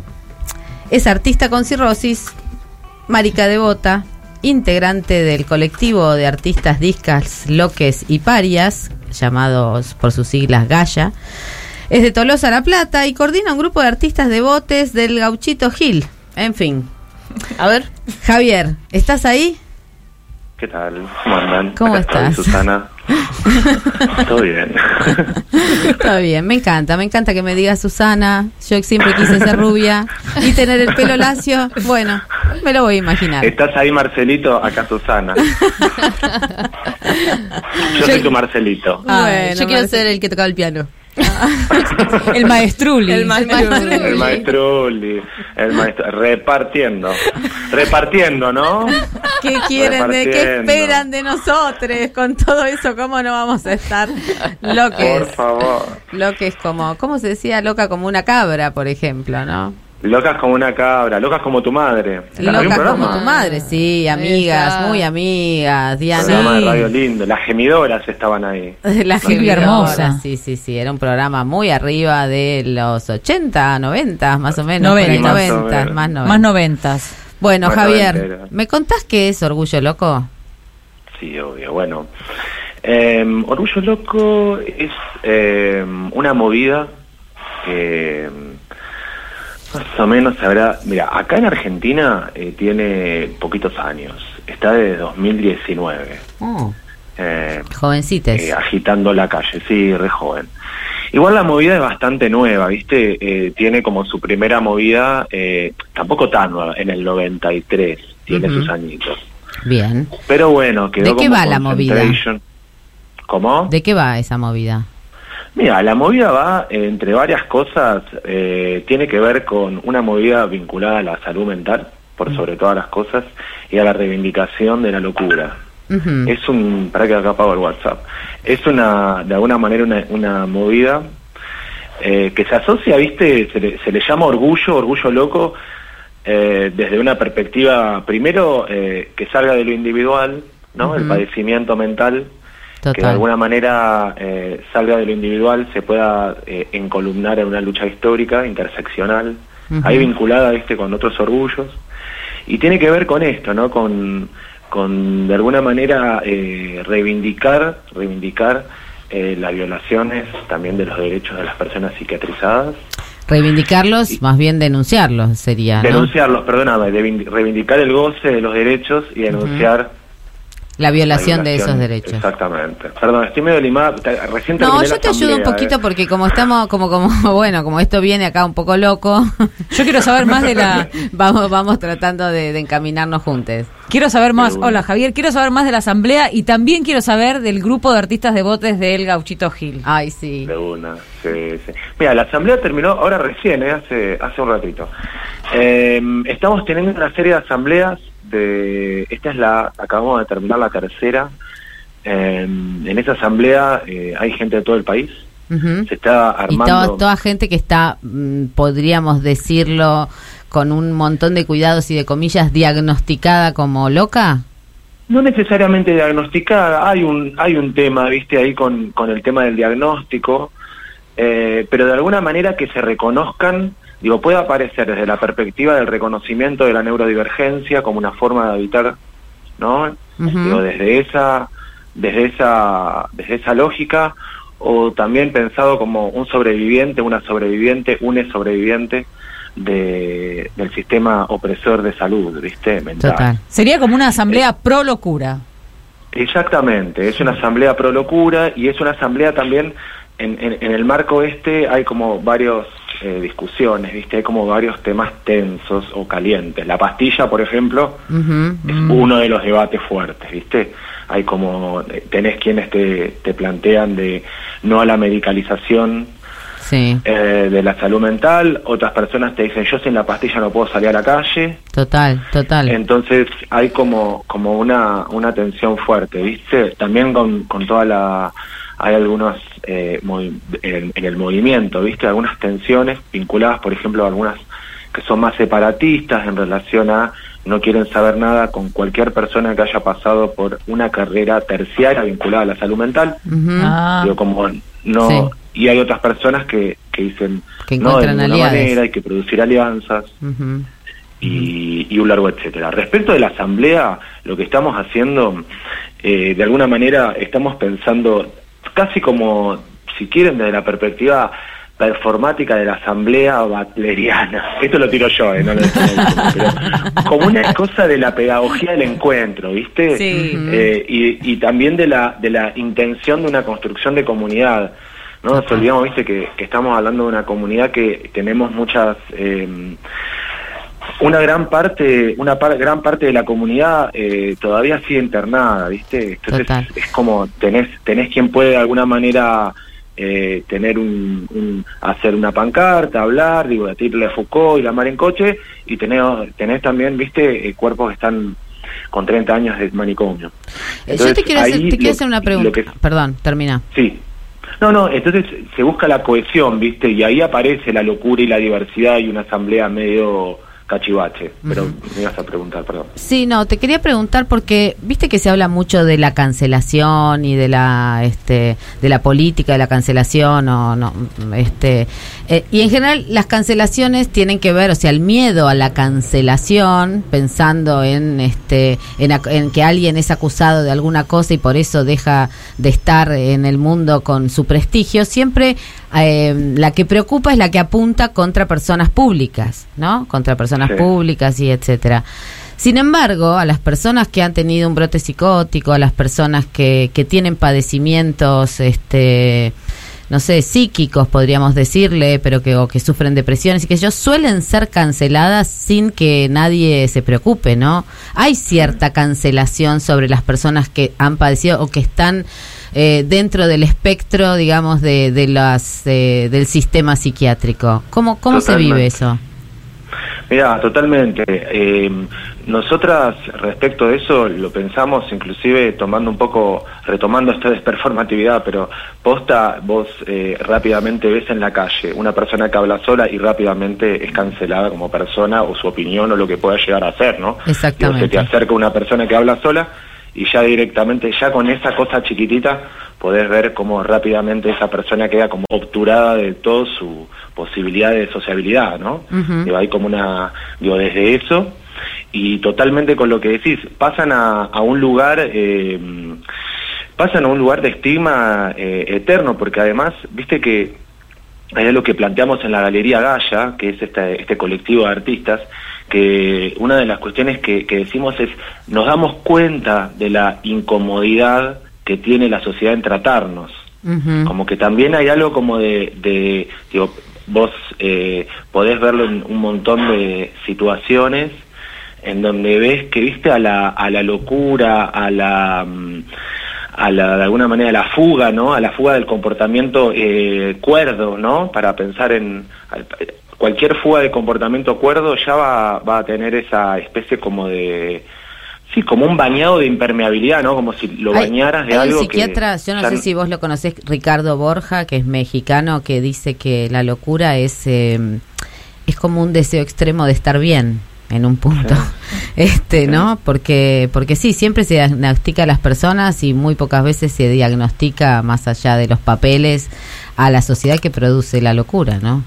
Es artista con cirrosis, marica devota, integrante del colectivo de artistas discas, loques y parias, llamados por sus siglas Gaya. Es de Tolosa La Plata y coordina un grupo de artistas devotes del Gauchito Gil. En fin. A ver. Javier, ¿estás ahí? ¿Qué tal? ¿Cómo andan? ¿Cómo Acá estás? Susana. Todo bien. Está bien, me encanta, me encanta que me digas Susana. Yo siempre quise ser rubia y tener el pelo lacio. Bueno, me lo voy a imaginar. ¿Estás ahí, Marcelito? Acá, Susana. Yo soy tu Marcelito. Ah, Bueno, yo quiero Marce- ser el que tocaba el piano. El maestruli. El maestruli. El maestruli, el maestro, repartiendo, repartiendo, ¿no? ¿Qué quieren de qué esperan de nosotros con todo eso? ¿Cómo no vamos a estar lo que Por es? favor. Lo que es como, ¿cómo se decía? Loca como una cabra, por ejemplo, ¿no? Locas como una cabra, locas como tu madre. ¿Había un Loca programa? como tu madre, sí, amigas, muy amigas, Programa de Diana. radio lindo, las gemidoras estaban ahí. La Silvia gemidora, Hermosa. Sí, sí, sí, era un programa muy arriba de los 80, 90, más o menos. por ahí, 90. Más o 90, menos. más 90. Más noventas. Bueno, Más Javier. ¿me contás qué es Orgullo Loco? Sí, obvio. Bueno, eh, Orgullo Loco es eh, una movida que más o menos habrá... Mira, acá en Argentina eh, tiene poquitos años. Está de 2019. Oh, Eh, jovencites. eh, agitando la calle, sí, re joven. Igual la movida es bastante nueva, ¿viste? Eh, tiene como su primera movida, eh, tampoco tan nueva, en el 93, tiene Ujú. sus añitos. Bien. Pero bueno, quedó ¿De qué como va la movida? ¿Cómo? ¿De qué va esa movida? Mira, la movida va, eh, entre varias cosas, eh, tiene que ver con una movida vinculada a la salud mental, por sobre todas las cosas, y a la reivindicación de la locura. Es un, para que acá apago el WhatsApp, es una, de alguna manera una, una movida eh, que se asocia, viste, se le, se le llama orgullo, orgullo loco, eh, desde una perspectiva, primero, eh, que salga de lo individual, ¿no? El padecimiento mental, que de alguna manera eh, salga de lo individual, se pueda eh, encolumnar en una lucha histórica, interseccional, ahí vinculada, viste, con otros orgullos. Y tiene que ver con esto, ¿no? Con, con de alguna manera, eh, reivindicar, reivindicar eh, las violaciones también de los derechos de las personas psiquiatrizadas. Reivindicarlos, más bien denunciarlos sería, ¿no? Denunciarlos, perdóname, reivindicar el goce de los derechos y denunciar La violación la de esos derechos. Exactamente. Perdón, estoy medio limada. Recién No, yo te ayudo un poquito eh. porque como estamos, como, como, bueno, como esto viene acá un poco loco, Yo quiero saber más de la. vamos, vamos tratando de, de encaminarnos juntos. Quiero saber más. Bueno. Hola Javier, quiero saber más de la asamblea y también quiero saber del grupo de artistas de botes del Gauchito Gil. Ay, sí. De una, sí, sí. Mira, la asamblea terminó ahora recién, eh, hace, hace un ratito. Eh, estamos teniendo una serie de asambleas de, esta es la, acabamos de terminar la tercera. Eh, en esa asamblea eh, hay gente de todo el país. Se está Y armando. toda, toda gente que está, mm, podríamos decirlo, con un montón de cuidados y de comillas, diagnosticada como loca. No necesariamente diagnosticada, hay un, hay un tema, viste, ahí con, con el tema del diagnóstico, eh, pero de alguna manera que se reconozcan, digo, puede aparecer desde la perspectiva del reconocimiento de la neurodivergencia como una forma de habitar, ¿no? Ujú. Digo, desde esa, desde esa, desde esa lógica, o también pensado como un sobreviviente, una sobreviviente, un sobreviviente de, del sistema opresor de salud, viste, mental. Total. Sería como una asamblea pro locura. Exactamente, es una asamblea pro locura y es una asamblea también en, en- en el marco este hay como varios eh, discusiones, viste, hay como varios temas tensos o calientes. La pastilla, por ejemplo, es uno de los debates fuertes, viste. Hay como eh, tenés quienes te, te plantean de no a la medicalización Sí, eh, de la salud mental, otras personas te dicen yo sin la pastilla no puedo salir a la calle. total, total. Entonces hay como como una una tensión fuerte, ¿viste? También con, con toda la hay algunos eh, en, en el movimiento, ¿viste? Algunas tensiones vinculadas, por ejemplo, a algunas que son más separatistas en relación a no quieren saber nada con cualquier persona que haya pasado por una carrera terciaria vinculada a la salud mental. Ah. Digo, como no Sí. y hay otras personas que, que dicen Que no de ninguna manera hay que producir alianzas y, y un largo etcétera. Respecto de la asamblea, lo que estamos haciendo, eh, de alguna manera estamos pensando casi como, si quieren, desde la perspectiva performática de la asamblea batleriana. Esto lo tiro yo, eh, no lo nadie, pero como una cosa de la pedagogía del encuentro, ¿viste? Sí. Eh, y, y también de la, de la intención de una construcción de comunidad. No nos olvidamos, viste, que, que estamos hablando de una comunidad que tenemos muchas... eh, una gran parte una par- gran parte de la comunidad eh, todavía sigue internada viste entonces Total. es como tenés tenés quien puede de alguna manera eh, tener un, un- hacer una pancarta, hablar, digo, la triple Foucault y la mar en coche, y tenés, tenés también, viste, eh, cuerpos que están con 30 años de manicomio. Eh, Yo Entonces, te quiero, hacer, ahí te quiero lo- hacer una pregunta. que- Perdón, termina. Sí. No, no, entonces se busca la cohesión, ¿viste? Y ahí aparece la locura y la diversidad y una asamblea medio cachivache. Pero me ibas a preguntar, perdón. Sí, no, te quería preguntar porque viste que se habla mucho de la cancelación y de la este de la política de la cancelación o no este eh, y en general las cancelaciones tienen que ver, o sea, el miedo a la cancelación pensando en este en, en que alguien es acusado de alguna cosa y por eso deja de estar en el mundo con su prestigio, siempre eh, la que preocupa es la que apunta contra personas públicas, ¿no? Contra personas Sí. públicas y etcétera. Sin embargo, a las personas que han tenido un brote psicótico, a las personas que, que tienen padecimientos, este, no sé, psíquicos, podríamos decirle, pero que, o que sufren depresiones y que ellos suelen ser canceladas sin que nadie se preocupe, ¿no? Hay cierta cancelación sobre las personas que han padecido o que están eh, dentro del espectro, digamos, de, de las, eh, del sistema psiquiátrico. ¿Cómo, cómo se vive eso? Mira, totalmente. Eh, nosotras respecto de eso lo pensamos inclusive tomando un poco, retomando esto de performatividad, pero posta, vos eh, rápidamente ves en la calle una persona que habla sola y rápidamente es cancelada como persona o su opinión o lo que pueda llegar a ser, ¿no? Digo, se Exactamente. te acerca una persona que habla sola y ya directamente, ya con esa cosa chiquitita, podés ver cómo rápidamente esa persona queda como obturada de todo su posibilidad de sociabilidad, ¿no? Ujú. Digo, hay como una, digo, desde eso y totalmente con lo que decís, pasan a, a un lugar, eh, pasan a un lugar de estigma eh, eterno, porque además, viste que hay algo que planteamos en la Galería Gaya, que es este, este colectivo de artistas, que una de las cuestiones que, que decimos es, nos damos cuenta de la incomodidad que tiene la sociedad en tratarnos. Como que también hay algo como de, de digo, vos eh, podés verlo en un montón de situaciones en donde ves que viste a la, a la locura, a la, mm, a la, de alguna manera, a la fuga, ¿no? A la fuga del comportamiento eh, cuerdo, ¿no? Para pensar en cualquier fuga de comportamiento cuerdo ya va, va a tener esa especie como de, sí, como un bañado de impermeabilidad, ¿no? Como si lo Hay- bañaras de hay un algo psiquiatra, que yo no sé si vos lo conocés, Ricardo Borja, que es mexicano, que dice que la locura es eh, es como un deseo extremo de estar bien en un punto. Este, ¿no? Porque porque sí, siempre se diagnostica a las personas y muy pocas veces se diagnostica más allá de los papeles a la sociedad que produce la locura, ¿no?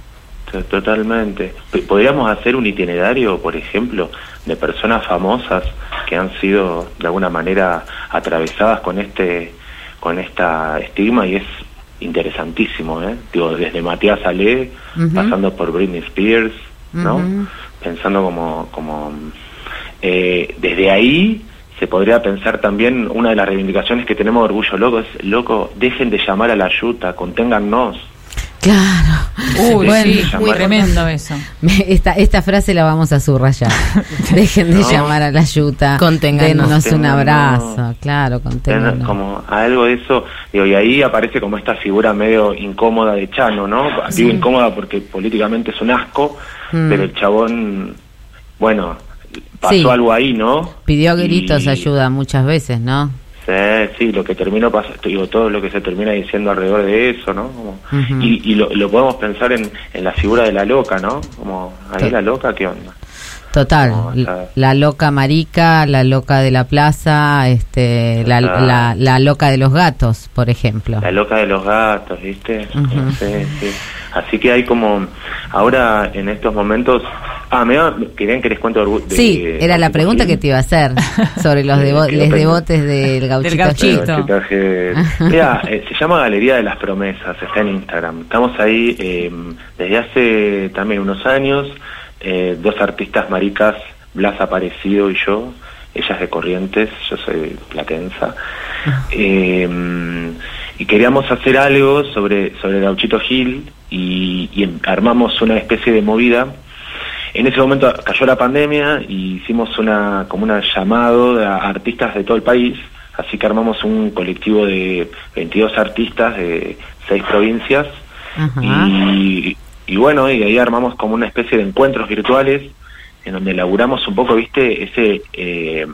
To- Totalmente. Podríamos hacer un itinerario, por ejemplo, de personas famosas que han sido de alguna manera atravesadas con este con esta estigma y es interesantísimo, ¿eh? Digo, desde Matías Ale, pasando por Britney Spears, ¿no? Pensando como como eh, desde ahí se podría pensar también una de las reivindicaciones que tenemos de Orgullo Loco es, loco, dejen de llamar a la ayuda, conténgannos. Claro. Uy, Bueno, sí, muy muy tremendo eso. Esta, esta frase la vamos a subrayar. Dejen de No. llamar a la ayuta. Conténgannos. Denos un abrazo. Claro, Tener conténgannos. como algo de eso digo, y ahí aparece como esta figura medio incómoda de Chano no Sí. digo incómoda porque políticamente es un asco Mm. pero el chabón bueno pasó Sí. algo ahí no Pidió gritos Y- ayuda muchas veces, ¿no? Sí, sí lo que terminó pas- digo todo lo que se termina diciendo alrededor de eso no Como- y, y lo, lo podemos pensar en, en la figura de la loca no como ahí la loca qué onda Total. No, La loca marica, la loca de la plaza, este, la, la, la loca de los gatos, por ejemplo. La loca de los gatos, ¿viste? Sí, sí. Así que hay como, ahora en estos momentos, ah, me querían que les cuento de- Sí, era la pregunta que te iba a hacer sobre los devo- les devotes del gauchito. Gil. Gauchito. Mira, eh, se llama Galería de las Promesas, está en Instagram. Estamos ahí eh, desde hace también unos años, eh, dos artistas maricas, Blas Aparecido y yo, ella es de Corrientes, yo soy platensa. Eh, y queríamos hacer algo sobre, sobre Gauchito Gil y, y em- armamos una especie de movida. En ese momento cayó la pandemia y hicimos una como un llamado a artistas de todo el país Así que armamos un colectivo de 22 artistas de seis provincias Ajá. y, y bueno, y ahí armamos como una especie de encuentros virtuales en donde elaboramos un poco, viste, ese... eh,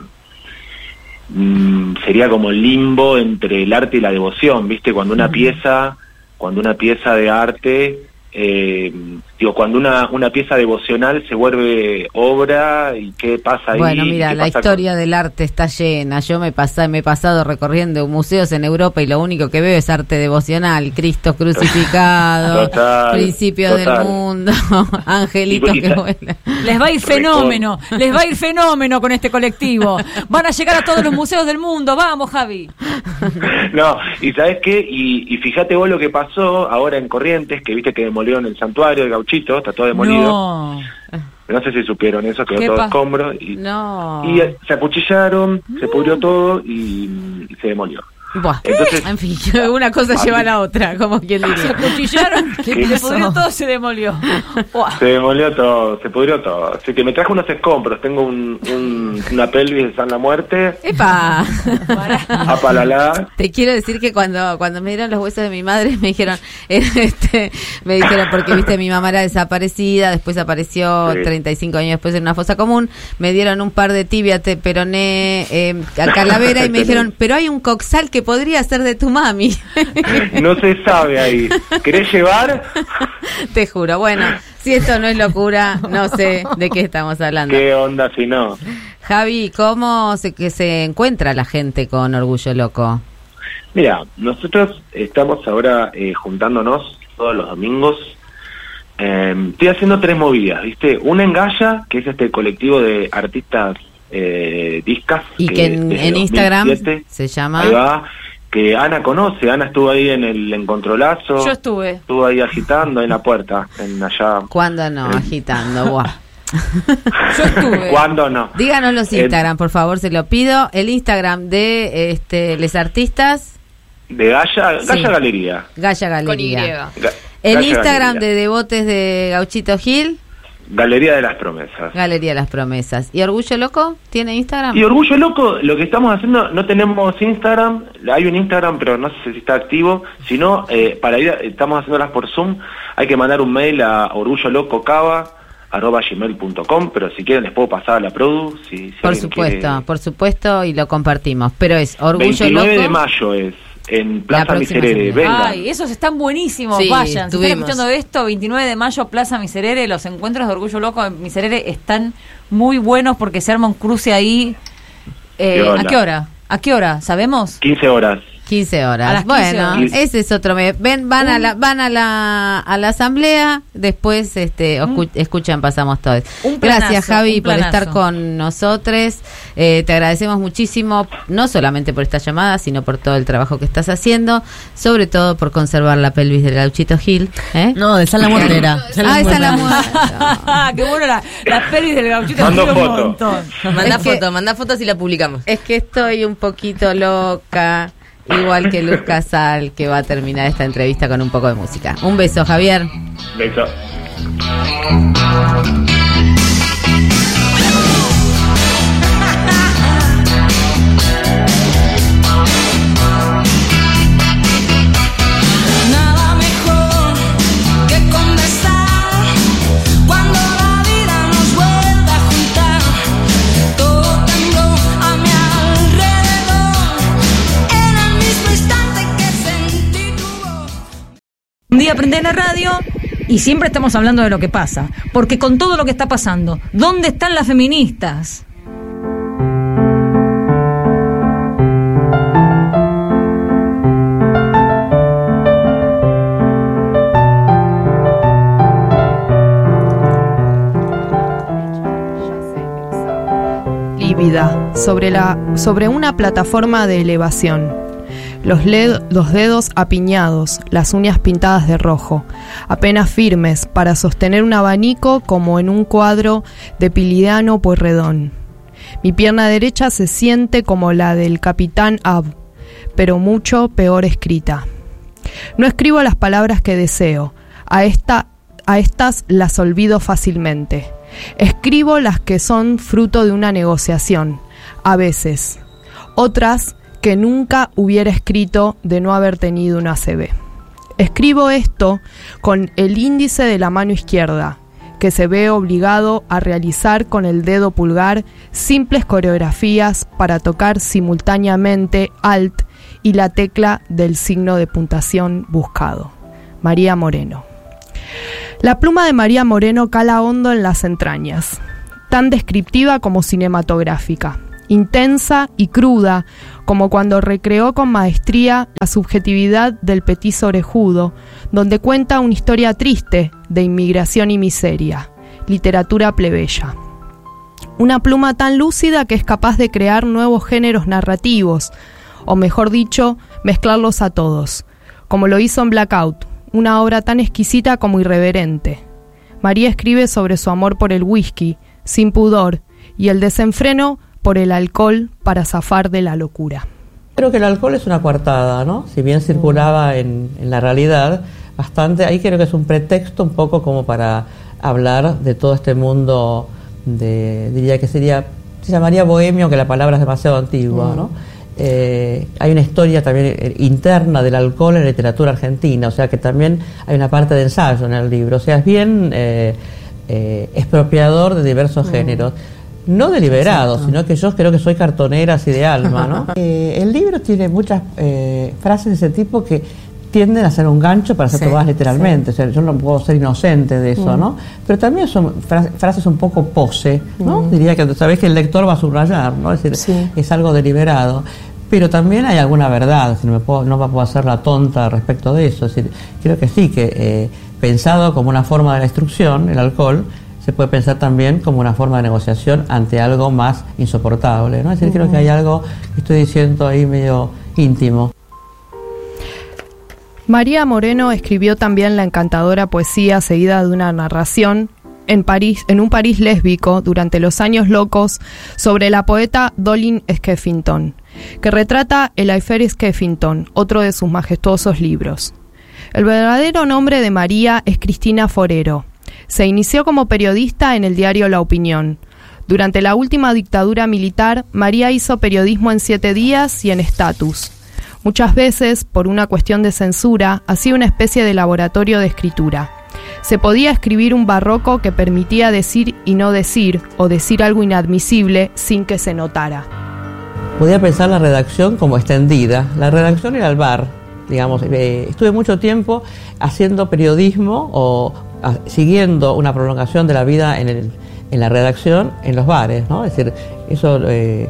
mm, sería como el limbo entre el arte y la devoción, ¿viste? Cuando una pieza, cuando una pieza de arte, eh, digo, cuando una, una pieza devocional se vuelve obra y qué pasa ahí. Bueno, mira, ¿Qué la historia del arte está llena. Yo me, pasé, me he pasado recorriendo museos en Europa y lo único que veo es arte devocional. Cristo crucificado, Total, principio total. del mundo, angelitos que vuelan. Les va a ir fenómeno, les va a ir fenómeno con este colectivo. Van a llegar a todos los museos del mundo. Vamos, Javi. No, y ¿sabes qué? Y, y fíjate vos lo que pasó ahora en Corrientes, que viste que demolieron el santuario de Gauchito, está todo demolido. No. No, sé si supieron eso, quedó ¿Qué todo escombro. Y, No. y eh, se acuchillaron, se pudrió todo y, y se demolió. Buah. Entonces- en fin, una cosa lleva a la otra, como quien Se diría. acuchillaron, ¿Qué se pasó? pudrió todo, se demolió. Buah. Se demolió todo, se pudrió todo. Así que me traje unos escombros. Tengo un, un- una pelvis de San la Muerte, ¡Epa! apalalá. Te quiero decir que cuando cuando me dieron los huesos de mi madre me dijeron eh, este me dijeron porque viste mi mamá era desaparecida después apareció Sí. 35 años después en una fosa común me dieron un par de tibia te peroné eh, a calavera y me dijeron pero hay un coxal que podría ser de tu mami No se sabe ahí. ¿Querés llevar? te juro bueno si esto no es locura no sé de qué estamos hablando ¿Qué onda si no? Javi cómo se que se encuentra la gente con orgullo loco Mira, nosotros estamos ahora eh, juntándonos todos los domingos. Eh, estoy haciendo tres movidas, ¿viste? Una en Gaya, que es este colectivo de artistas eh, discas. y que en, desde en Instagram 2007 se llama Ahí va, que Ana conoce, Ana estuvo ahí en el encontrolazo. Yo estuve. Estuvo ahí agitando en la puerta, en allá. ¿Cuándo no? Agitando, buah. Yo estuve. ¿Cuándo no? Díganos los Eh, Instagram, por favor, se lo pido. El Instagram de este les artistas, De Gaya, Gaya Sí. Galería. Gaya Con Y. Galería. Ga- El Gaya Instagram Galería. de Devotes de Gauchito Gil, Galería de las Promesas. Galería Las Promesas. ¿Y Orgullo Loco? ¿Tiene Instagram? Y Orgullo Loco, lo que estamos haciendo, no tenemos Instagram, hay un Instagram, pero no sé si está activo, sino eh, para ir, estamos haciéndolas por Zoom, hay que mandar un mail a orgullolococava.gmail.com, pero si quieren les puedo pasar a la produ, si, si por supuesto, quiere. por supuesto, y lo compartimos. Pero es Orgullo 29 Loco. de mayo es, en Plaza Miserere, vengan. Ay, esos están buenísimos, Sí, vayan. Si están escuchando esto, 29 de mayo, Plaza Miserere, los encuentros de Orgullo Loco en Miserere están muy buenos porque se arma un cruce ahí. Eh, ¿Qué ¿A qué hora? ¿A qué hora? ¿Sabemos? 15 horas. 15 horas. A las 15 bueno, horas. ese es otro medio. Ven, van a la, van a la, a la asamblea, después este, escuchan, pasamos todos. Un planazo, Gracias Javi un por estar con nosotros. Eh, te agradecemos muchísimo, no solamente por esta llamada, sino por todo el trabajo que estás haciendo, sobre todo por conservar la pelvis del gauchito Gil. ¿eh? No, de San la. Ah, esa es la muerte. ¡Qué bueno la, la peli del gauchito! Mando un foto. montón. Manda Es que- fotos, manda fotos y la publicamos. Es que estoy un poquito loca, igual que Luz Casal, que va a terminar esta entrevista con un poco de música. Un beso, Javier. Beso. Un día prendés la radio y siempre estamos hablando de lo que pasa. Porque con todo lo que está pasando, ¿dónde están las feministas? lívida sobre, la, sobre una plataforma de elevación. Los, dedos apiñados, las uñas pintadas de rojo, apenas firmes para sostener un abanico como en un cuadro de Piliano Pueyrredón. Mi pierna derecha se siente como la del capitán Ab, pero mucho peor escrita. No escribo las palabras que deseo, a, esta, a estas las olvido fácilmente. Escribo las que son fruto de una negociación, a veces. Otras que nunca hubiera escrito de no haber tenido una ACV. Escribo esto con el índice de la mano izquierda, que se ve obligado a realizar con el dedo pulgar simples coreografías para tocar simultáneamente Alt y la tecla del signo de puntuación buscado. María Moreno. La pluma de María Moreno cala hondo en las entrañas, tan descriptiva como cinematográfica, intensa y cruda como cuando recreó con maestría la subjetividad del petiso orejudo, donde cuenta una historia triste de inmigración y miseria, literatura plebeya. Una pluma tan lúcida que es capaz de crear nuevos géneros narrativos, o mejor dicho, mezclarlos a todos, como lo hizo en Blackout, una obra tan exquisita como irreverente. María escribe sobre su amor por el whisky, sin pudor, y el desenfreno por el alcohol para zafar de la locura. Creo que el alcohol es una coartada, ¿no? Si bien circulaba en, en la realidad bastante, ahí creo que es un pretexto un poco como para hablar de todo este mundo de, diría que sería, se llamaría bohemio, que la palabra es demasiado antigua, ¿no? Eh, hay una historia también eh, interna del alcohol en la literatura argentina, o sea que también hay una parte de ensayo en el libro, o sea, es bien eh, eh, expropiador de diversos géneros. No deliberado, sino que yo creo que soy cartonera así de alma, ¿no? Eh, el libro tiene muchas eh, frases de ese tipo que tienden a ser un gancho para ser Sí, tomadas literalmente. O sea, yo no puedo ser inocente de eso, Mm. ¿no? Pero también son fra- frases un poco pose, ¿no? Mm. Diría que sabes que el lector va a subrayar, ¿no? Es decir, es algo deliberado. Pero también hay alguna verdad, es decir, no, me puedo, no me puedo hacer la tonta respecto de eso. Es decir, creo que sí, que eh, pensado como una forma de la instrucción, el alcohol, se puede pensar también como una forma de negociación ante algo más insoportable. ¿no? Es decir, creo que hay algo que estoy diciendo ahí medio íntimo. María Moreno escribió también la encantadora poesía seguida de una narración en París, en un París lésbico durante los años locos sobre la poeta Dolin Skeffington, que retrata el Aifer Skeffington, otro de sus majestuosos libros. El verdadero nombre de María es Cristina Forero. Se inició como periodista en el diario La Opinión. Durante la última dictadura militar, María hizo periodismo en siete días y en estatus. Muchas veces, por una cuestión de censura, hacía una especie de laboratorio de escritura. Se podía escribir un barroco que permitía decir y no decir, o decir algo inadmisible sin que se notara. Podía pensar la redacción como extendida. La redacción era el bar, digamos. Eh, estuve mucho tiempo haciendo periodismo o siguiendo una prolongación de la vida en, el- en la redacción en los bares, ¿no? Es decir, eso eh,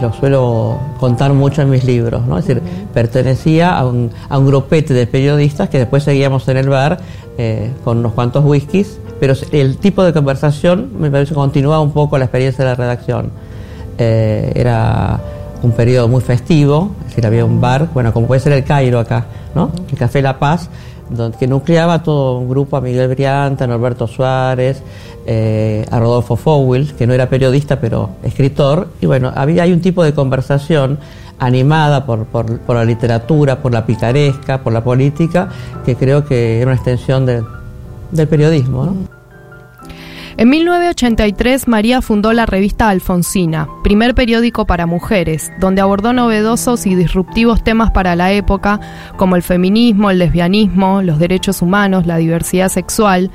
lo suelo contar mucho en mis libros, ¿no? Es decir, pertenecía a un, a un grupete de periodistas que después seguíamos en el bar eh, con unos cuantos whiskies, pero el tipo de conversación me parece continuaba un poco la experiencia de la redacción. Eh, era un periodo muy festivo, es decir, había un bar, bueno, como puede ser el Cairo acá, ¿no? El Café La Paz, que nucleaba todo un grupo a Miguel Brianta, a Norberto Suárez, eh, a Rodolfo Fowell, que no era periodista, pero escritor, y bueno, había hay un tipo de conversación animada por, por, la literatura, por la picaresca, por la política, que creo que era una extensión de- del periodismo. En 1983, María fundó la revista Alfonsina, primer periódico para mujeres, donde abordó novedosos y disruptivos temas para la época, como el feminismo, el lesbianismo, los derechos humanos, la diversidad sexual,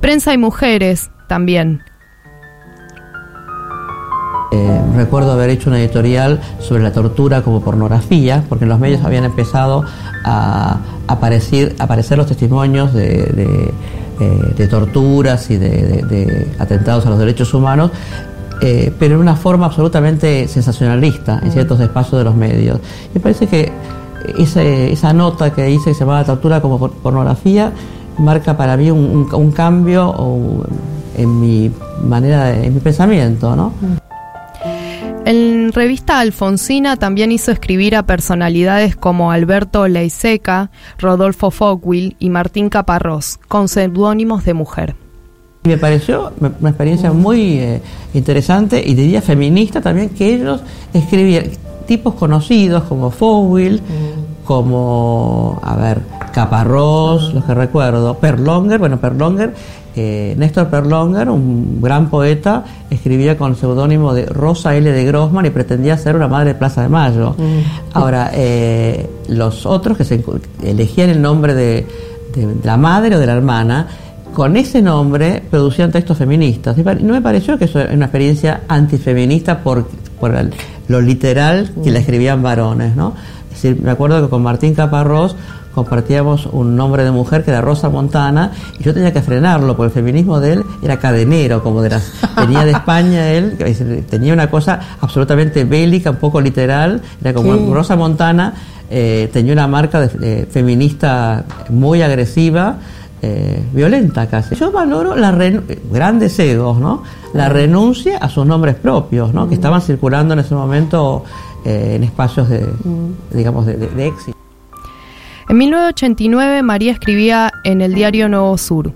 prensa y mujeres también. Eh, recuerdo haber hecho una editorial sobre la tortura como pornografía, porque en los medios habían empezado a aparecer, los testimonios de, eh, de torturas y de, de- de atentados a los derechos humanos, eh, pero en una forma absolutamente sensacionalista en ciertos espacios de los medios. Y parece que ese- esa nota que hice que se llamaba tortura como por- pornografía marca para mí un, un- un cambio en mi manera, de- en mi pensamiento, ¿no? En revista Alfonsina también hizo escribir a personalidades como Alberto Leiseca, Rodolfo Fogwill y Martín Caparrós, con seudónimos de mujer. Me pareció una experiencia muy eh, interesante y diría feminista también que ellos escribían tipos conocidos como Fowell, como, a ver, Caparrós, los que recuerdo, Perlonger, bueno, Perlonger, eh, Néstor Perlonger, un gran poeta, escribía con el seudónimo de Rosa L. de Grossman y pretendía ser una madre de Plaza de Mayo. Ahora, eh, los otros que se elegían el nombre de, de- de la madre o de la hermana, con ese nombre producían textos feministas. No me pareció que eso era una experiencia antifeminista por, por el- lo literal que la escribían varones, ¿no? Es decir, me acuerdo que con Martín Caparrós compartíamos un nombre de mujer que era Rosa Montana y yo tenía que frenarlo porque el feminismo de él era cadenero, como de las venía de España él, tenía una cosa absolutamente bélica, un poco literal, era como Sí. Rosa Montana eh, tenía una marca de, de feminista muy agresiva, eh, violenta casi. Yo valoro la eh, grandes egos, ¿no? La renuncia a sus nombres propios, ¿no? Que estaban circulando en ese momento eh, en espacios de, digamos, de, de- de éxito. En 1989 María escribía en el diario Nuevo Sur.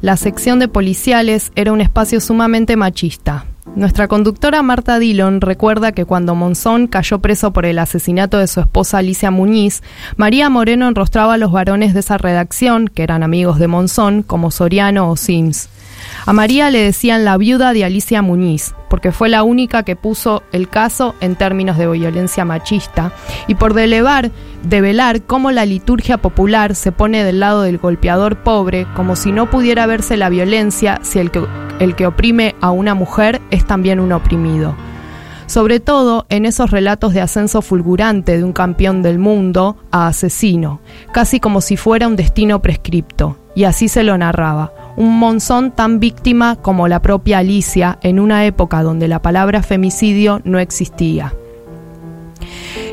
La sección de policiales era un espacio sumamente machista. Nuestra conductora Marta Dillon recuerda que cuando Monzón cayó preso por el asesinato de su esposa Alicia Muñiz, María Moreno enrostraba a los varones de esa redacción, que eran amigos de Monzón, como Soriano o Sims. A María le decían la viuda de Alicia Muñiz, porque fue la única que puso el caso en términos de violencia machista, y por delevar, develar cómo la liturgia popular se pone del lado del golpeador pobre, como si no pudiera verse la violencia si el que, el que oprime a una mujer es también un oprimido. Sobre todo en esos relatos de ascenso fulgurante de un campeón del mundo a asesino, casi como si fuera un destino prescripto, y así se lo narraba un monzón tan víctima como la propia Alicia en una época donde la palabra femicidio no existía.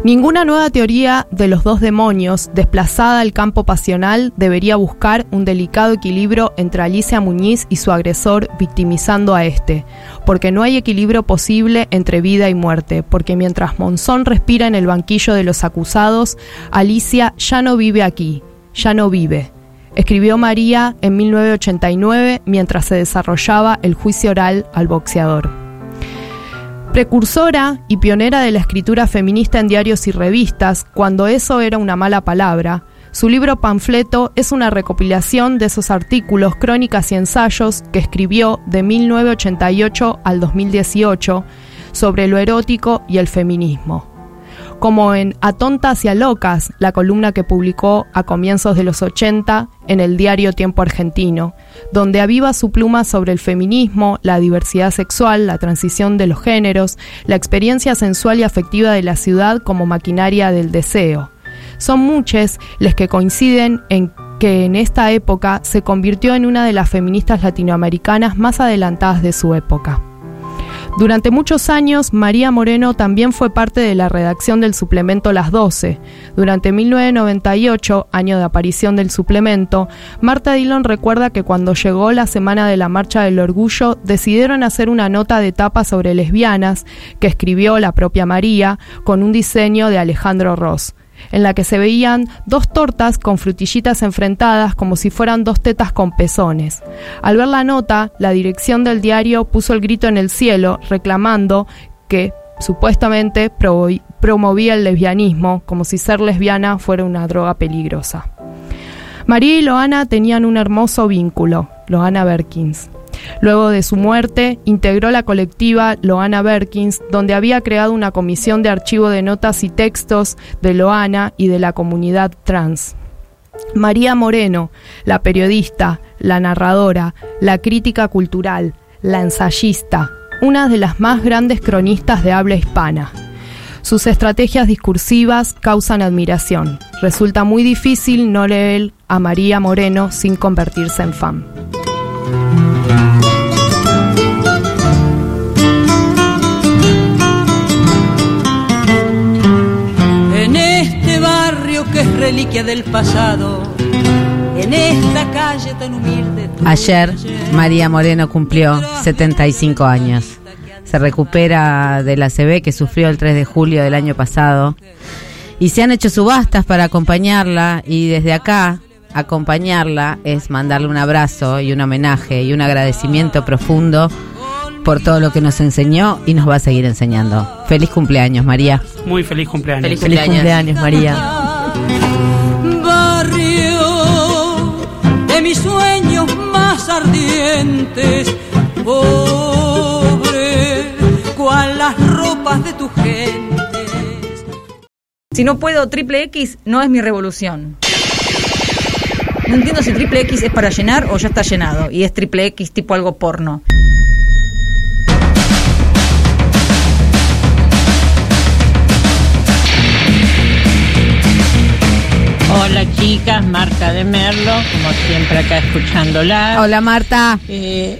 Ninguna nueva teoría de los dos demonios desplazada al campo pasional debería buscar un delicado equilibrio entre Alicia Muñiz y su agresor victimizando a este, porque no hay equilibrio posible entre vida y muerte, porque mientras Monzón respira en el banquillo de los acusados, Alicia ya no vive aquí, ya no vive escribió María en 1989 mientras se desarrollaba el juicio oral al boxeador. Precursora y pionera de la escritura feminista en diarios y revistas, cuando eso era una mala palabra, su libro Panfleto es una recopilación de esos artículos, crónicas y ensayos que escribió de 1988 al 2018 sobre lo erótico y el feminismo como en A Tontas y a Locas, la columna que publicó a comienzos de los 80 en el diario Tiempo Argentino, donde aviva su pluma sobre el feminismo, la diversidad sexual, la transición de los géneros, la experiencia sensual y afectiva de la ciudad como maquinaria del deseo. Son muchos los que coinciden en que en esta época se convirtió en una de las feministas latinoamericanas más adelantadas de su época. Durante muchos años, María Moreno también fue parte de la redacción del suplemento Las 12. Durante 1998, año de aparición del suplemento, Marta Dillon recuerda que cuando llegó la semana de la Marcha del Orgullo, decidieron hacer una nota de tapa sobre lesbianas que escribió la propia María con un diseño de Alejandro Ross en la que se veían dos tortas con frutillitas enfrentadas como si fueran dos tetas con pezones. Al ver la nota, la dirección del diario puso el grito en el cielo reclamando que supuestamente promovía el lesbianismo, como si ser lesbiana fuera una droga peligrosa. María y Loana tenían un hermoso vínculo, Loana Berkins. Luego de su muerte, integró la colectiva Loana Berkins, donde había creado una comisión de archivo de notas y textos de Loana y de la comunidad trans. María Moreno, la periodista, la narradora, la crítica cultural, la ensayista, una de las más grandes cronistas de habla hispana. Sus estrategias discursivas causan admiración. Resulta muy difícil no leer a María Moreno sin convertirse en fan. Reliquia del pasado, en esta calle tan humilde. Ayer María Moreno cumplió 75 años. Se recupera de la CB que sufrió el 3 de julio del año pasado. Y se han hecho subastas para acompañarla y desde acá acompañarla es mandarle un abrazo y un homenaje y un agradecimiento profundo por todo lo que nos enseñó y nos va a seguir enseñando. Feliz cumpleaños, María. Muy feliz cumpleaños. Feliz cumpleaños, María. Si no puedo triple X, no es mi revolución. No entiendo si triple X es para llenar o ya está llenado y es triple X tipo algo porno. Hola chicas, Marta de Merlo, como siempre acá escuchándola. Hola Marta. Eh,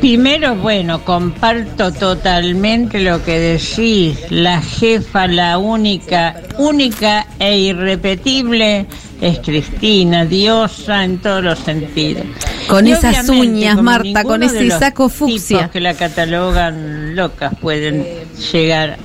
primero, bueno, comparto totalmente lo que decís. La jefa, la única, única e irrepetible es Cristina, diosa en todos los sentidos. Con Y esas uñas, Marta, con ese saco fucsia. que la catalogan locas pueden llegar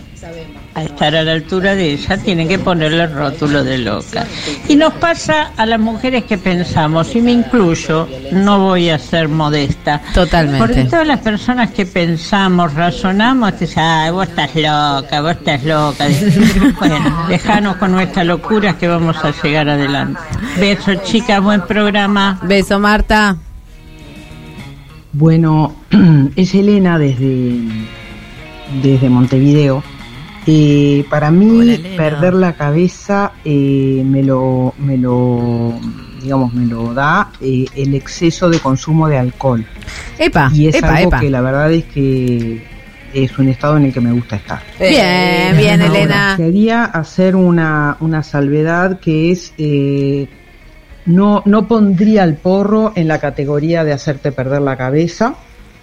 a estar a la altura de ella, tienen que ponerle el rótulo de loca. Y nos pasa a las mujeres que pensamos, y me incluyo, no voy a ser modesta. Totalmente. Porque todas las personas que pensamos, razonamos, te dicen, ay, vos estás loca, vos estás loca. bueno, dejanos con nuestras locuras que vamos a llegar adelante. Besos, chicas, buen programa. Beso, Marta. Bueno, es Elena desde, desde Montevideo. Eh, para mí, perder la cabeza eh, me lo, me lo, digamos, me lo da eh, el exceso de consumo de alcohol. Epa, y es epa, algo epa. que la verdad es que es un estado en el que me gusta estar. Bien, bien, Ahora, Elena. Quería hacer una, una salvedad que es, eh, no, no pondría el porro en la categoría de hacerte perder la cabeza,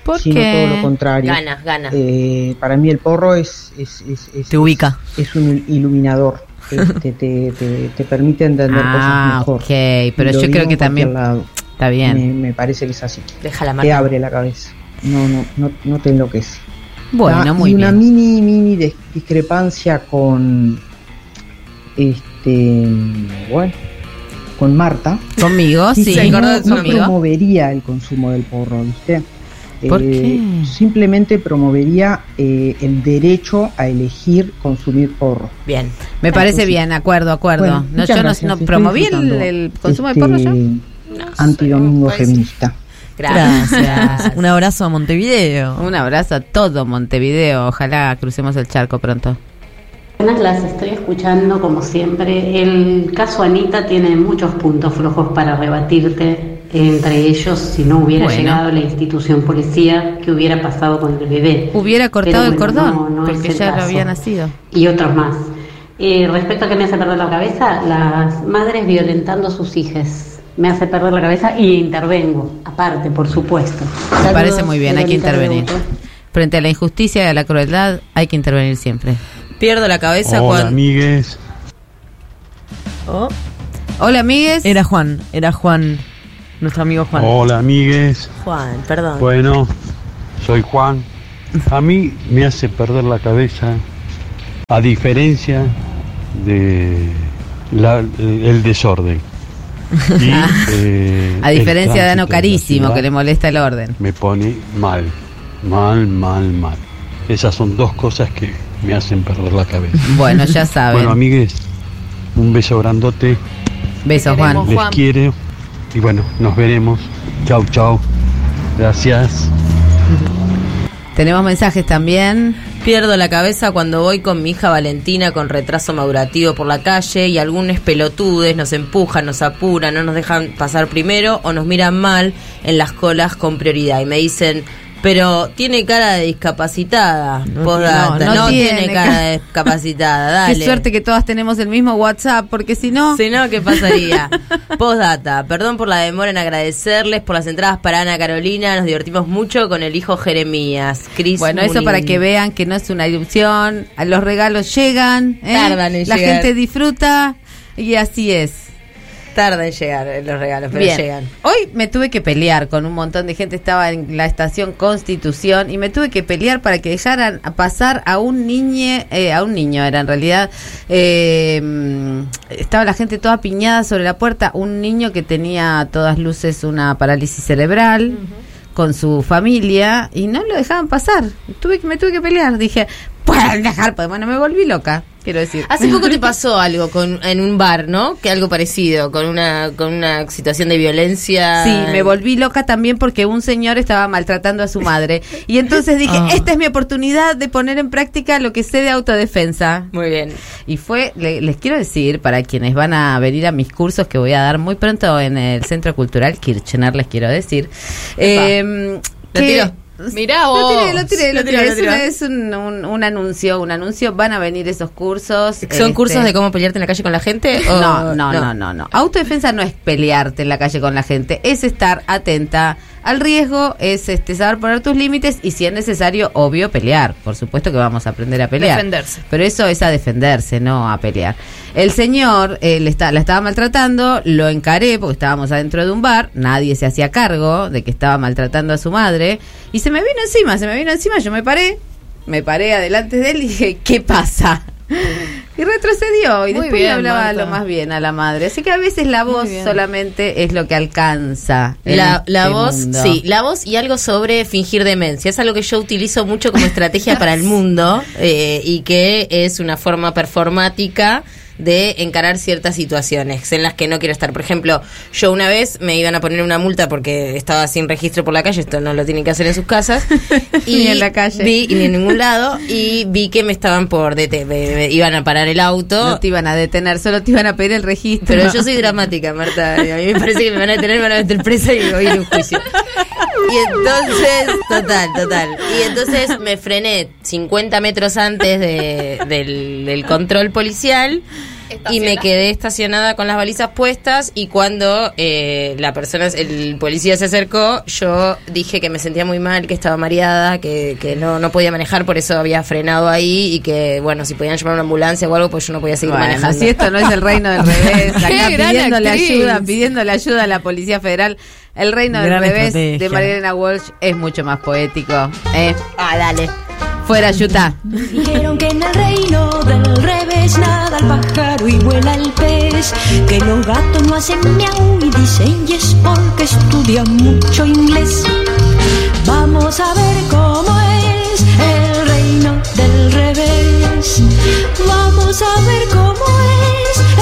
¿Por sino qué? todo lo contrario. Ganas, ganas. Eh, para mí el porro es, es, es, es- Te ubica. es un iluminador. que te, te, te- te permite entender Ah, cosas mejor. ok, pero Lo yo creo que también lado. está bien. Me, me parece que es así. Deja la Te marca. abre la cabeza. No, no, no, no te enloquece. Bueno, Ah, muy y una bien. mini, mini dis- discrepancia con este bueno con Marta. Conmigo, sí. que ¿Se no, no promovería el consumo del porro, ¿viste? ¿Por Eh, qué? Simplemente promovería eh, el derecho a elegir consumir porro. Bien. Me parece Entonces, bien, acuerdo, acuerdo. Bueno, no, yo no- gracias, no, estoy promoví el, consumo este de porro yo. Antidomingo feminista. Gracias. Un abrazo a Montevideo. Un abrazo a todo Montevideo. Ojalá crucemos el charco pronto. Buenas, las estoy escuchando como siempre. El caso Anita tiene muchos puntos flojos para rebatirte. Entre ellos, si no hubiera Bueno. llegado la institución policía, ¿qué hubiera pasado con el bebé? Hubiera cortado el cordón, no- no porque ya lo había nacido. Y otros más. Eh, respecto a que me hace perder la cabeza, las madres violentando a sus hijas. Me hace perder la cabeza y intervengo, aparte, por supuesto. Me parece muy bien, hay que intervenir. Frente a la injusticia y a la crueldad hay que intervenir siempre. Pierdo la cabeza Hola, cuando... amigues. Hola, amigues. Era Juan, era Juan, nuestro amigo Juan. Hola, amigues. Juan, perdón. Bueno, soy Juan. A mí me hace perder la cabeza, a diferencia de la- el desorden. Y, eh, A diferencia de Ano Carísimo, ciudad que le molesta el orden. Me pone mal, mal, mal, mal. Esas son dos cosas que me hacen perder la cabeza. Bueno, ya saben. Bueno, amigues, un beso grandote. Besos, Juan. Les quiero. Y bueno, nos veremos. Chau, chau. Gracias. Tenemos mensajes también. Pierdo la cabeza cuando voy con mi hija Valentina con retraso madurativo por la calle y algunos pelotudes nos empujan, nos apuran, no nos dejan pasar primero o nos miran mal en las colas con prioridad y me dicen, pero tiene cara de discapacitada. Postdata, no, no, no tiene, tiene cara de discapacitada, dale. Qué suerte que todas tenemos el mismo WhatsApp, porque si no... Si no, ¿qué pasaría? Postdata, perdón por la demora en agradecerles por las entradas para Ana Carolina, nos divertimos mucho con el hijo Jeremías. Chris Bueno, eso para que vean que no es una ilusión, los regalos llegan, ¿eh? Tardan en la llegar. gente disfruta y así es. Tarda en llegar eh, los regalos, pero Bien. llegan. Hoy me tuve que pelear con un montón de gente, estaba en la estación Constitución y me tuve que pelear para que dejaran pasar a un niño, a un niño era en realidad, eh, estaba la gente toda piñada sobre la puerta, un niño que tenía a todas luces una parálisis cerebral. con su familia y no lo dejaban pasar. Tuve que me tuve que pelear, dije, pueden dejar, pues bueno, me volví loca, quiero decir. Hace poco te pasó algo con, en un bar, ¿no? Que algo parecido, con una, con una situación de violencia. Sí, me volví loca también porque un señor estaba maltratando a su madre. Y entonces dije, Ah. esta es mi oportunidad de poner en práctica lo que sé de autodefensa. Muy bien. Y fue, le- les quiero decir, para quienes van a venir a mis cursos que voy a dar muy pronto en el Centro Cultural Kirchner, les quiero decir. eh, Lo Mirá Lo vos. tiré, lo tiré, lo Lo tiré. lo una- es un, un- un anuncio, un anuncio. Van a venir esos cursos. ¿Son este, cursos de cómo pelearte en la calle con la gente? o- no, no, no, no, no. Autodefensa no es pelearte en la calle con la gente, es estar atenta al riesgo, es este saber poner tus límites y si es necesario, obvio, pelear. Por supuesto que vamos a aprender a pelear. Defenderse. Pero eso es a defenderse, no a pelear. El señor eh, le está, la estaba maltratando, lo encaré porque estábamos adentro de un bar, nadie se hacía cargo de que estaba maltratando a su madre y se me vino encima, se me vino encima, yo me paré, me paré adelante de él y dije, ¿qué pasa? Y retrocedió y Muy después le hablaba Marta. lo más bien a la madre. Así que a veces la voz solamente es lo que alcanza. La, la este voz, mundo. sí, la voz y algo sobre fingir demencia. Es algo que yo utilizo mucho como estrategia para el mundo eh, y que es una forma performática de encarar ciertas situaciones en las que no quiero estar. Por ejemplo, yo una vez me iban a poner una multa porque estaba sin registro por la calle, esto no lo tienen que hacer en sus casas. y Ni en la calle. Vi, ni en ningún lado. Y vi que me estaban por dete- me- me iban a parar el auto. No te iban a detener, solo te iban a pedir el registro. Pero yo soy dramática, Marta. y A mí me parece que me van a detener, me van a meter presa y voy a ir a un juicio. Y entonces, total, total. Y entonces me frené 50 metros antes de- del, del control policial y me quedé estacionada con las balizas puestas y cuando eh, la persona, el policía se acercó, yo dije que me sentía muy mal, que estaba mareada, que, que no, no podía manejar, por eso había frenado ahí y que, bueno, si podían llamar una ambulancia o algo, pues yo no podía seguir Bueno, manejando. si esto no es el reino del revés, acá pidiéndole actriz. ayuda, pidiéndole ayuda a la Policía Federal. El reino del Gran revés estrategia. de Marielena Walsh es mucho más poético. ¿eh? Ah, dale. Fuera, Yuta. Dijeron que en el reino del revés nada el pájaro y vuela el pez. Que los gatos no hacen miau y dicen y es porque estudian mucho inglés. Vamos a ver cómo es el reino del revés. Vamos a ver cómo es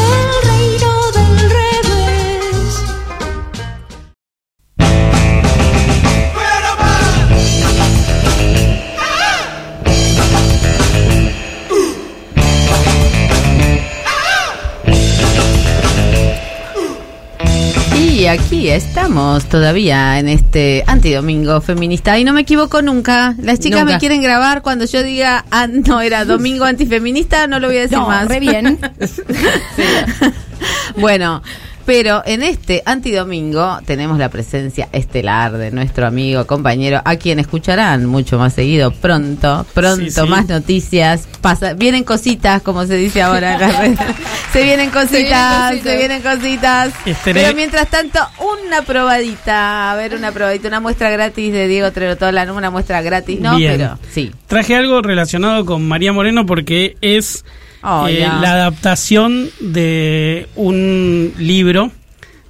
Estamos todavía en este antidomingo feminista. Y no me equivoco nunca. Las chicas Nunca. me quieren grabar cuando yo diga, ah, no, era domingo antifeminista, no lo voy a decir No, más. re bien. Bueno, pero en este antidomingo tenemos la presencia estelar de nuestro amigo, compañero, a quien escucharán mucho más seguido pronto, pronto, Sí, sí. más noticias, pasa, vienen cositas, como se dice ahora en. Se vienen cositas, se vienen cositas. Pero mientras tanto, una probadita, a ver, una probadita, una muestra gratis de Diego Trerotola, una muestra gratis, ¿no? Bien. Pero sí. Traje algo relacionado con María Moreno porque es Oh, eh, la adaptación de un libro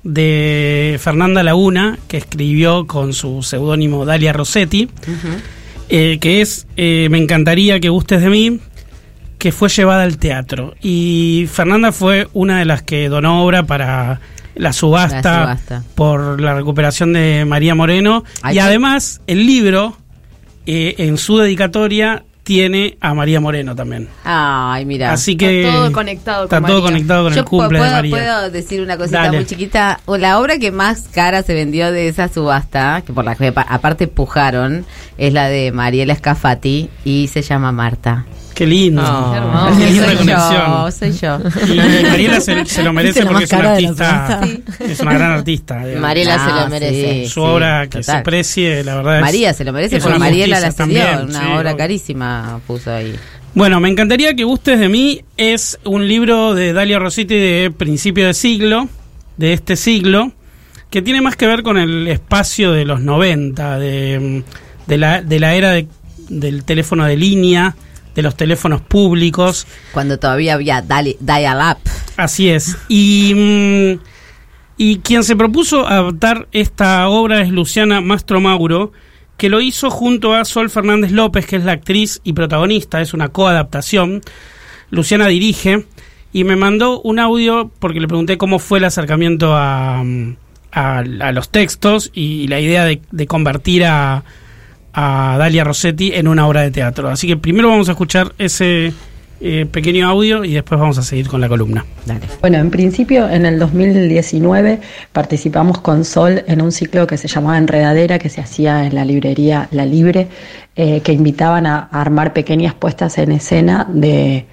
de Fernanda Laguna que escribió con su seudónimo Dalia Rossetti, eh, que es eh, Me encantaría que gustes de mí, que fue llevada al teatro. Y Fernanda fue una de las que donó obra para la subasta, La subasta. por la recuperación de María Moreno. Ay, y además, el libro, eh, en su dedicatoria, tiene a María Moreno también. Ay, mira. Así que Está todo conectado está con todo María. conectado con Yo el cumple puedo, de María. puedo decir una cosita Dale. muy chiquita. O La obra que más cara se vendió de esa subasta, que por la que pa- aparte pujaron, es la de Mariela Scafati y se llama Marta. Qué lindo. Oh, Ah, Qué linda soy conexión. yo, soy yo. Y Mariela se, se lo merece ¿Viste la porque es una artista, es una gran artista. digamos. Mariela se Ah, lo merece. sí, Su sí, obra que se precie, la verdad es. María se lo merece es porque una Mariela la también, una sí, obra carísima puso ahí. Bueno, me encantaría que gustes de mí. Es un libro de Dalia Rossetti de principio de siglo, de este siglo, que tiene más que ver con el espacio de los 90, de, mm, de, la, de la era de- del teléfono de línea, de los teléfonos públicos. Cuando todavía había dial-up. Así es. Y, mm, y quien se propuso adaptar esta obra es Luciana Mastro Mauro, que lo hizo junto a Sol Fernández López, que es la actriz y protagonista, es una coadaptación. Luciana dirige y me mandó un audio porque le pregunté cómo fue el acercamiento a, a- a los textos y la idea de, de convertir a, a Dalia Rossetti en una obra de teatro. Así que primero vamos a escuchar ese eh, pequeño audio y después vamos a seguir con la columna. Bueno, en principio, en el 2019 participamos con Sol en un ciclo que se llamaba Enredadera, que se hacía en la librería La Libre, eh, que invitaban a armar pequeñas puestas en escena de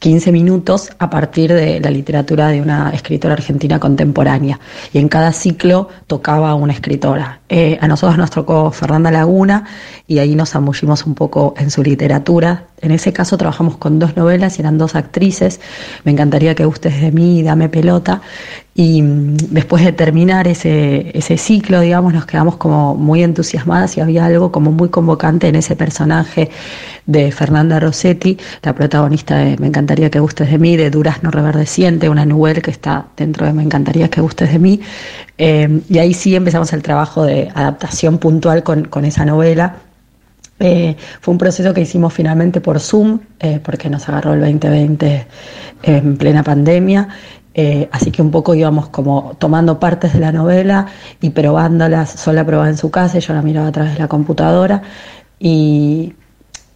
15 minutos a partir de la literatura de una escritora argentina contemporánea. Y en cada ciclo tocaba una escritora. Eh, a nosotros nos tocó Fernanda Laguna y ahí nos zambullimos un poco en su literatura. En ese caso trabajamos con dos novelas y eran dos actrices. Me encantaría que gustes de mí dame pelota. Y mm, después de terminar ese, ese ciclo, digamos, nos quedamos como muy entusiasmadas y había algo como muy convocante en ese personaje de Fernanda Rossetti, la protagonista de Me encantaría que gustes de mí, de Durazno Reverdeciente, una novela que está dentro de Me encantaría que gustes de mí. Eh, y ahí sí empezamos el trabajo de adaptación puntual con, con esa novela. Eh, fue un proceso que hicimos finalmente por Zoom, eh, porque nos agarró el 2020 en plena pandemia. Eh, así que un poco íbamos como tomando partes de la novela y probándolas. Sola probaba en su casa y yo la miraba a través de la computadora. Y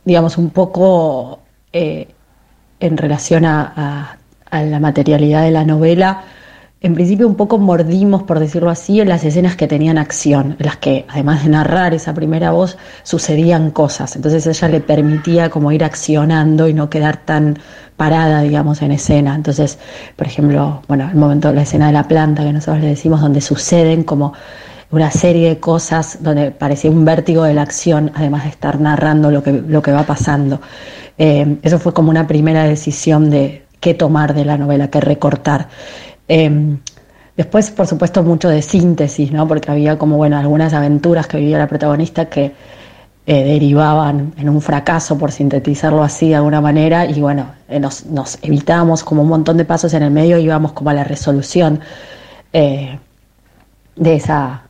digamos, un poco en relación a la materialidad de la novela, en principio un poco mordimos, por decirlo así, en las escenas que tenían acción, en las que además de narrar esa primera voz, sucedían cosas. Entonces ella le permitía como ir accionando y no quedar tan parada, digamos, en escena. Entonces, por ejemplo, bueno, el momento de la escena de la planta que nosotros le decimos, donde suceden como una serie de cosas donde parecía un vértigo de la acción, además de estar narrando lo que, lo que va pasando. Eh, eso fue como una primera decisión de qué tomar de la novela, qué recortar. Eh, después, por supuesto, mucho de síntesis, ¿no? Porque había como, bueno, algunas aventuras que vivía la protagonista que eh, derivaban en un fracaso, por sintetizarlo así de alguna manera, y bueno, eh, nos, nos evitamos como un montón de pasos en el medio y íbamos como a la resolución eh, de esa,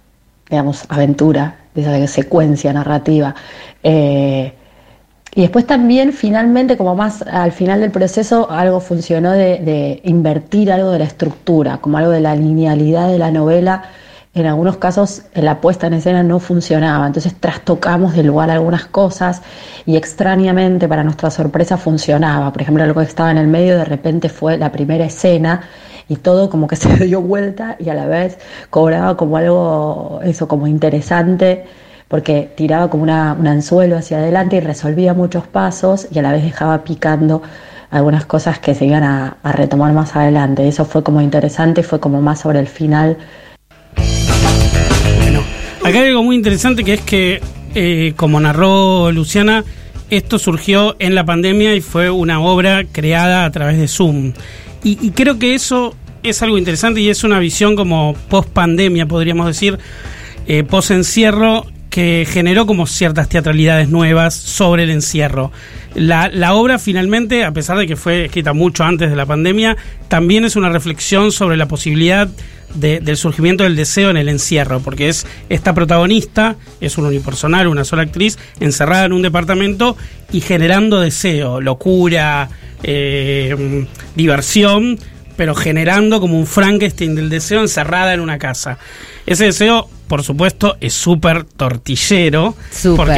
digamos, aventura, de esa secuencia narrativa. Y después también, finalmente, como más al final del proceso, algo funcionó de, de invertir algo de la estructura, como algo de la linealidad de la novela. En algunos casos la puesta en escena no funcionaba, entonces trastocamos del lugar algunas cosas y extrañamente, para nuestra sorpresa, funcionaba. Por ejemplo, algo que estaba en el medio de repente fue la primera escena y todo como que se dio vuelta y a la vez cobraba como algo, eso, como interesante porque tiraba como una, un anzuelo hacia adelante y resolvía muchos pasos y a la vez dejaba picando algunas cosas que se iban a, retomar más adelante. Eso fue como interesante, fue como más sobre el final. Acá hay algo muy interesante que es que, eh, como narró Luciana, esto surgió en la pandemia y fue una obra creada a través de Zoom. Y, y creo que eso es algo interesante y es una visión como post pandemia, podríamos decir, eh, post encierro, que generó como ciertas teatralidades nuevas sobre el encierro. La, la obra finalmente, a pesar de que fue escrita mucho antes de la pandemia, también es una reflexión sobre la posibilidad de- del surgimiento del deseo en el encierro, porque es esta protagonista, es un unipersonal, una sola actriz, encerrada en un departamento y generando deseo, locura, eh, diversión, pero generando como un Frankenstein del deseo encerrada en una casa. Ese deseo, por supuesto, es súper tortillero. Porque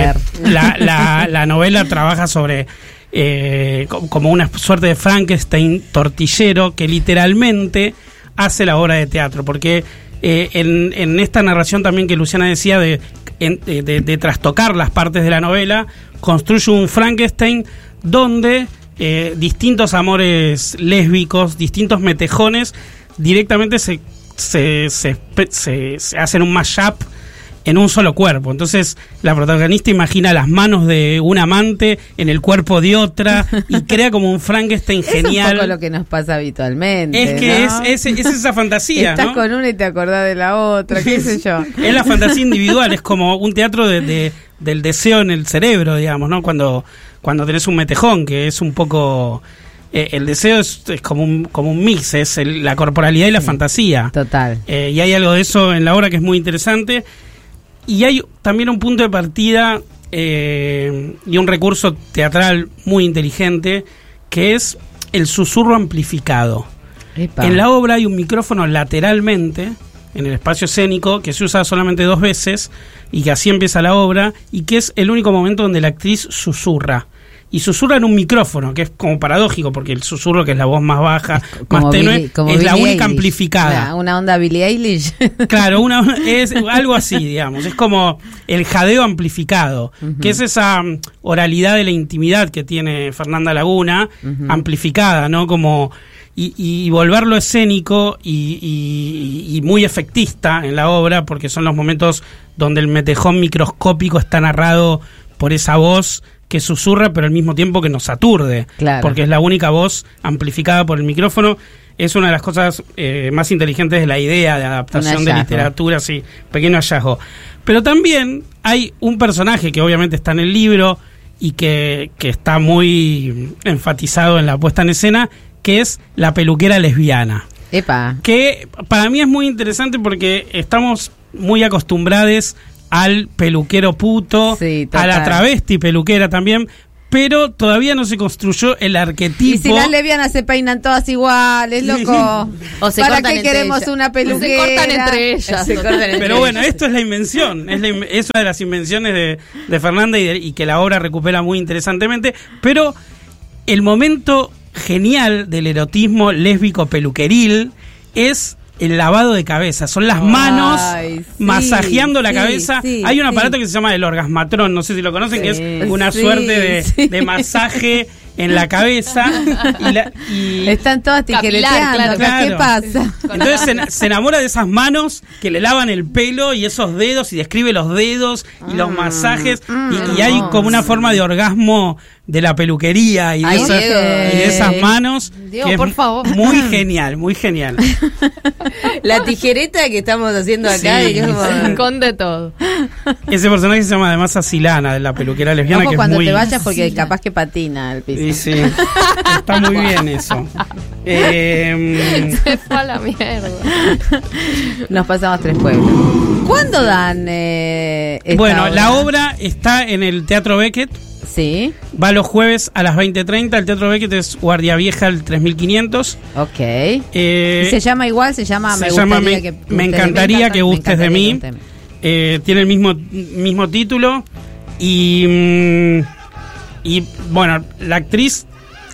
la, la- la novela trabaja sobre eh, co- como una suerte de Frankenstein tortillero que literalmente hace la obra de teatro. Porque eh, en, en esta narración también que Luciana decía de, en- de, de- de trastocar las partes de la novela, construye un Frankenstein donde eh, distintos amores lésbicos, distintos metejones, directamente se, se, se, se- se hacen un mashup en un solo cuerpo. Entonces, la protagonista imagina las manos de un amante en el cuerpo de otra y crea como un Frankenstein Es un genial. poco lo que nos pasa habitualmente. Es que ¿no? es, es, es esa fantasía, Estás ¿no? con una y te acordás de la otra, qué sé yo. Es la fantasía individual, es como un teatro de, de- del deseo en el cerebro, digamos, ¿no? Cuando, cuando tenés un metejón, que es un poco... eh, el deseo es, es como, un, como un mix, es el- la corporalidad y la fantasía. Total. Eh, y hay algo de eso en la obra que es muy interesante. y hay también un punto de partida eh, y un recurso teatral muy inteligente que es el susurro amplificado. Epa. En la obra hay un micrófono lateralmente en el espacio escénico que se usa solamente dos veces y que así empieza la obra y que es el único momento donde la actriz susurra. Y susurra en un micrófono, que es como paradójico, porque el susurro, que es la voz más baja, más tenue, Billie- como es la única Eilish. amplificada. Una, una onda Billie Eilish. Claro, una, es algo así, digamos. Es como el jadeo amplificado, que es esa mm, oralidad de la intimidad que tiene Fernanda Laguna, amplificada, ¿no? Como. Y, y volverlo escénico y, y- y muy efectista en la obra, porque son los momentos donde el metejón microscópico está narrado por esa voz que susurra, pero al mismo tiempo que nos aturde. Claro. Porque es la única voz amplificada por el micrófono. Es una de las cosas eh, más inteligentes de la idea de adaptación de literatura, sí, pequeño hallazgo. Pero también hay un personaje que obviamente está en el libro y que, que está muy enfatizado en la puesta en escena, que es la peluquera lesbiana. Epa. Que para mí es muy interesante porque estamos muy acostumbrados al peluquero puto, Sí, a la travesti peluquera también, pero todavía no se construyó el arquetipo. Y si las lesbianas se peinan todas iguales, loco. O se ¿Para cortan qué entre queremos ellas. una peluquera? Se cortan entre ellas. Se cortan entre Pero bueno, ellas. esto es la invención, es, la in- es una de las invenciones de, de Fernanda y, de- y que la obra recupera muy interesantemente, pero el momento genial del erotismo lésbico peluqueril es el lavado de cabeza, son las manos Ay, sí, masajeando la sí, cabeza. sí, Hay un aparato que se llama el orgasmatrón, no sé si lo conocen, que es una suerte de masaje en la cabeza. Y la- y- Están todas tijereteando. claro. ¿Qué pasa? entonces se, ena- se enamora de esas manos que le lavan el pelo y esos dedos y describe los dedos y los Mm, masajes y, y hay como una forma de orgasmo de la peluquería y de, Ay, esa- Diego. y de esas manos Diego, que es por favor. muy genial, muy genial. La tijereta que estamos haciendo acá, Sí. Esconde todo. Ese personaje se llama además Asilana, de la peluquera lesbiana, Ojo que es cuando muy... te vayas porque capaz que patina el piso. Sí, sí. Está muy bien eso. Eh, Se fue a la mierda. Nos pasamos tres pueblos. ¿Cuándo dan eh, esta bueno, la obra está en el Teatro Beckett. Sí. Va los jueves a las 20.30. El Teatro Beckett es Guardia Vieja, el 3500. Ok. Eh, ¿Y se llama igual? Se llama se Me llama gustaría Me, que me gustes de mí. encantaría que gustes de encantaría mí. que gustes de mí. Eh, tiene el mismo, mismo título. Y, mm, y bueno, la actriz,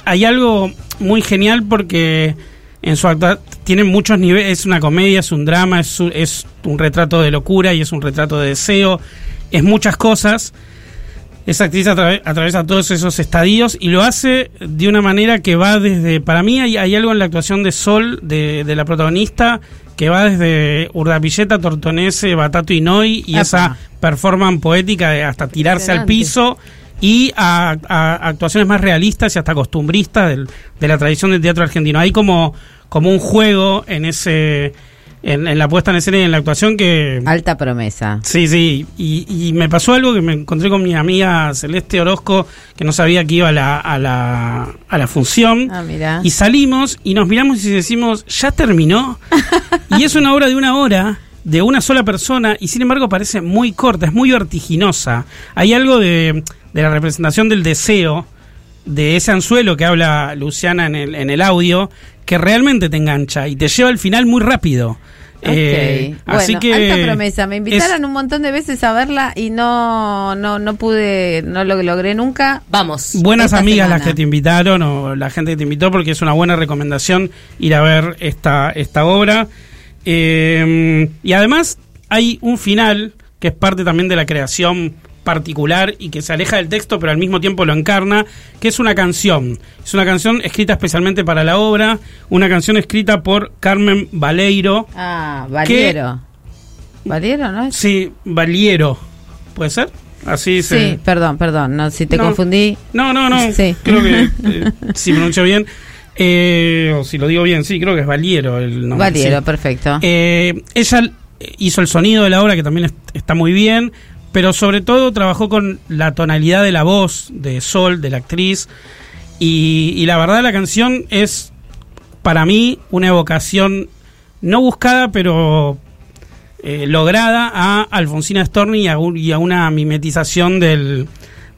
hay algo muy genial porque en su acta tiene muchos niveles. Es una comedia, es un drama, es, un- es un retrato de locura y es un retrato de deseo. Es muchas cosas. Esa actriz atra- atraviesa todos esos estadios y lo hace de una manera que va desde. Para mí, hay, hay algo en la actuación de Sol, de, de la protagonista, que va desde Urdapilleta, Tortonese, Batato y Noy y Epa. esa performance poética de hasta tirarse al piso y a, a actuaciones más realistas y hasta costumbristas del- de la tradición del teatro argentino. Hay como, como un juego en ese. En, en la puesta en escena y en la actuación que Alta promesa. Sí, sí, y, y me pasó algo que me encontré con mi amiga Celeste Orozco, que no sabía que iba a la, a la, a la función, Ah, mira. y salimos y nos miramos y decimos, ¿ya terminó? y es una obra de una hora, de una sola persona, y sin embargo parece muy corta, es muy vertiginosa. Hay algo de, de la representación del deseo, de ese anzuelo que habla Luciana en el, en el audio, que realmente te engancha y te lleva al final muy rápido. Ok. Eh, bueno, así que alta promesa. Me invitaron un montón de veces a verla y no, no, no pude, no lo logré nunca. Vamos. Buenas amigas semana. las que te invitaron o la gente que te invitó porque es una buena recomendación ir a ver esta, esta obra. Eh, y además hay un final que es parte también de la creación particular y que se aleja del texto pero al mismo tiempo lo encarna, que es una canción. Es una canción escrita especialmente para la obra, una canción escrita por Carmen Valeiro. Ah, Valiero. ¿Valiero, no es? Sí, Valiero. ¿Puede ser? Así se... Sí, perdón, perdón. No, si te No. confundí. No, no, no. Sí. Creo que eh, si pronuncio bien. Eh, o si lo digo bien, sí, creo que es Valiero el nombre. Valiero, sí. perfecto. Eh, ella hizo el sonido de la obra, que también es- está muy bien, pero sobre todo trabajó con la tonalidad de la voz de Sol, de la actriz. Y, y la verdad, la canción es para mí una evocación no buscada, pero eh, lograda a Alfonsina Storni y a, un- y a una mimetización del,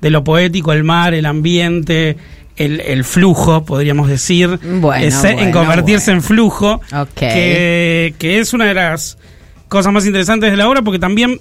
de lo poético, el mar, el ambiente, el, el flujo, podríamos decir, Bueno, en bueno, convertirse en flujo, que, que es una de las cosas más interesantes de la obra porque también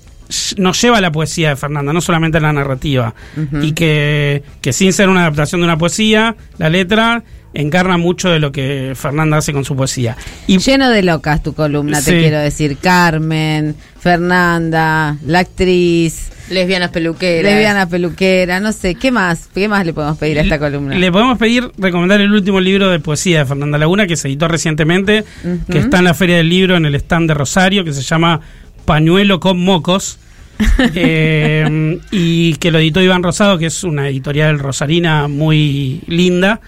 nos lleva a la poesía de Fernanda, no solamente a la narrativa, y que, que sin ser una adaptación de una poesía, la letra encarna mucho de lo que Fernanda hace con su poesía. Y Lleno de locas tu columna, te quiero decir. Carmen, Fernanda, la actriz, Lesbianas peluqueras. lesbiana peluquera, no sé, ¿qué más? ¿Qué más le podemos pedir a esta columna? Le podemos pedir recomendar el último libro de poesía de Fernanda Laguna que se editó recientemente, que está en la Feria del Libro en el stand de Rosario, que se llama Pañuelo con Mocos. eh, y que lo editó Iván Rosado, que es una editorial rosarina muy linda.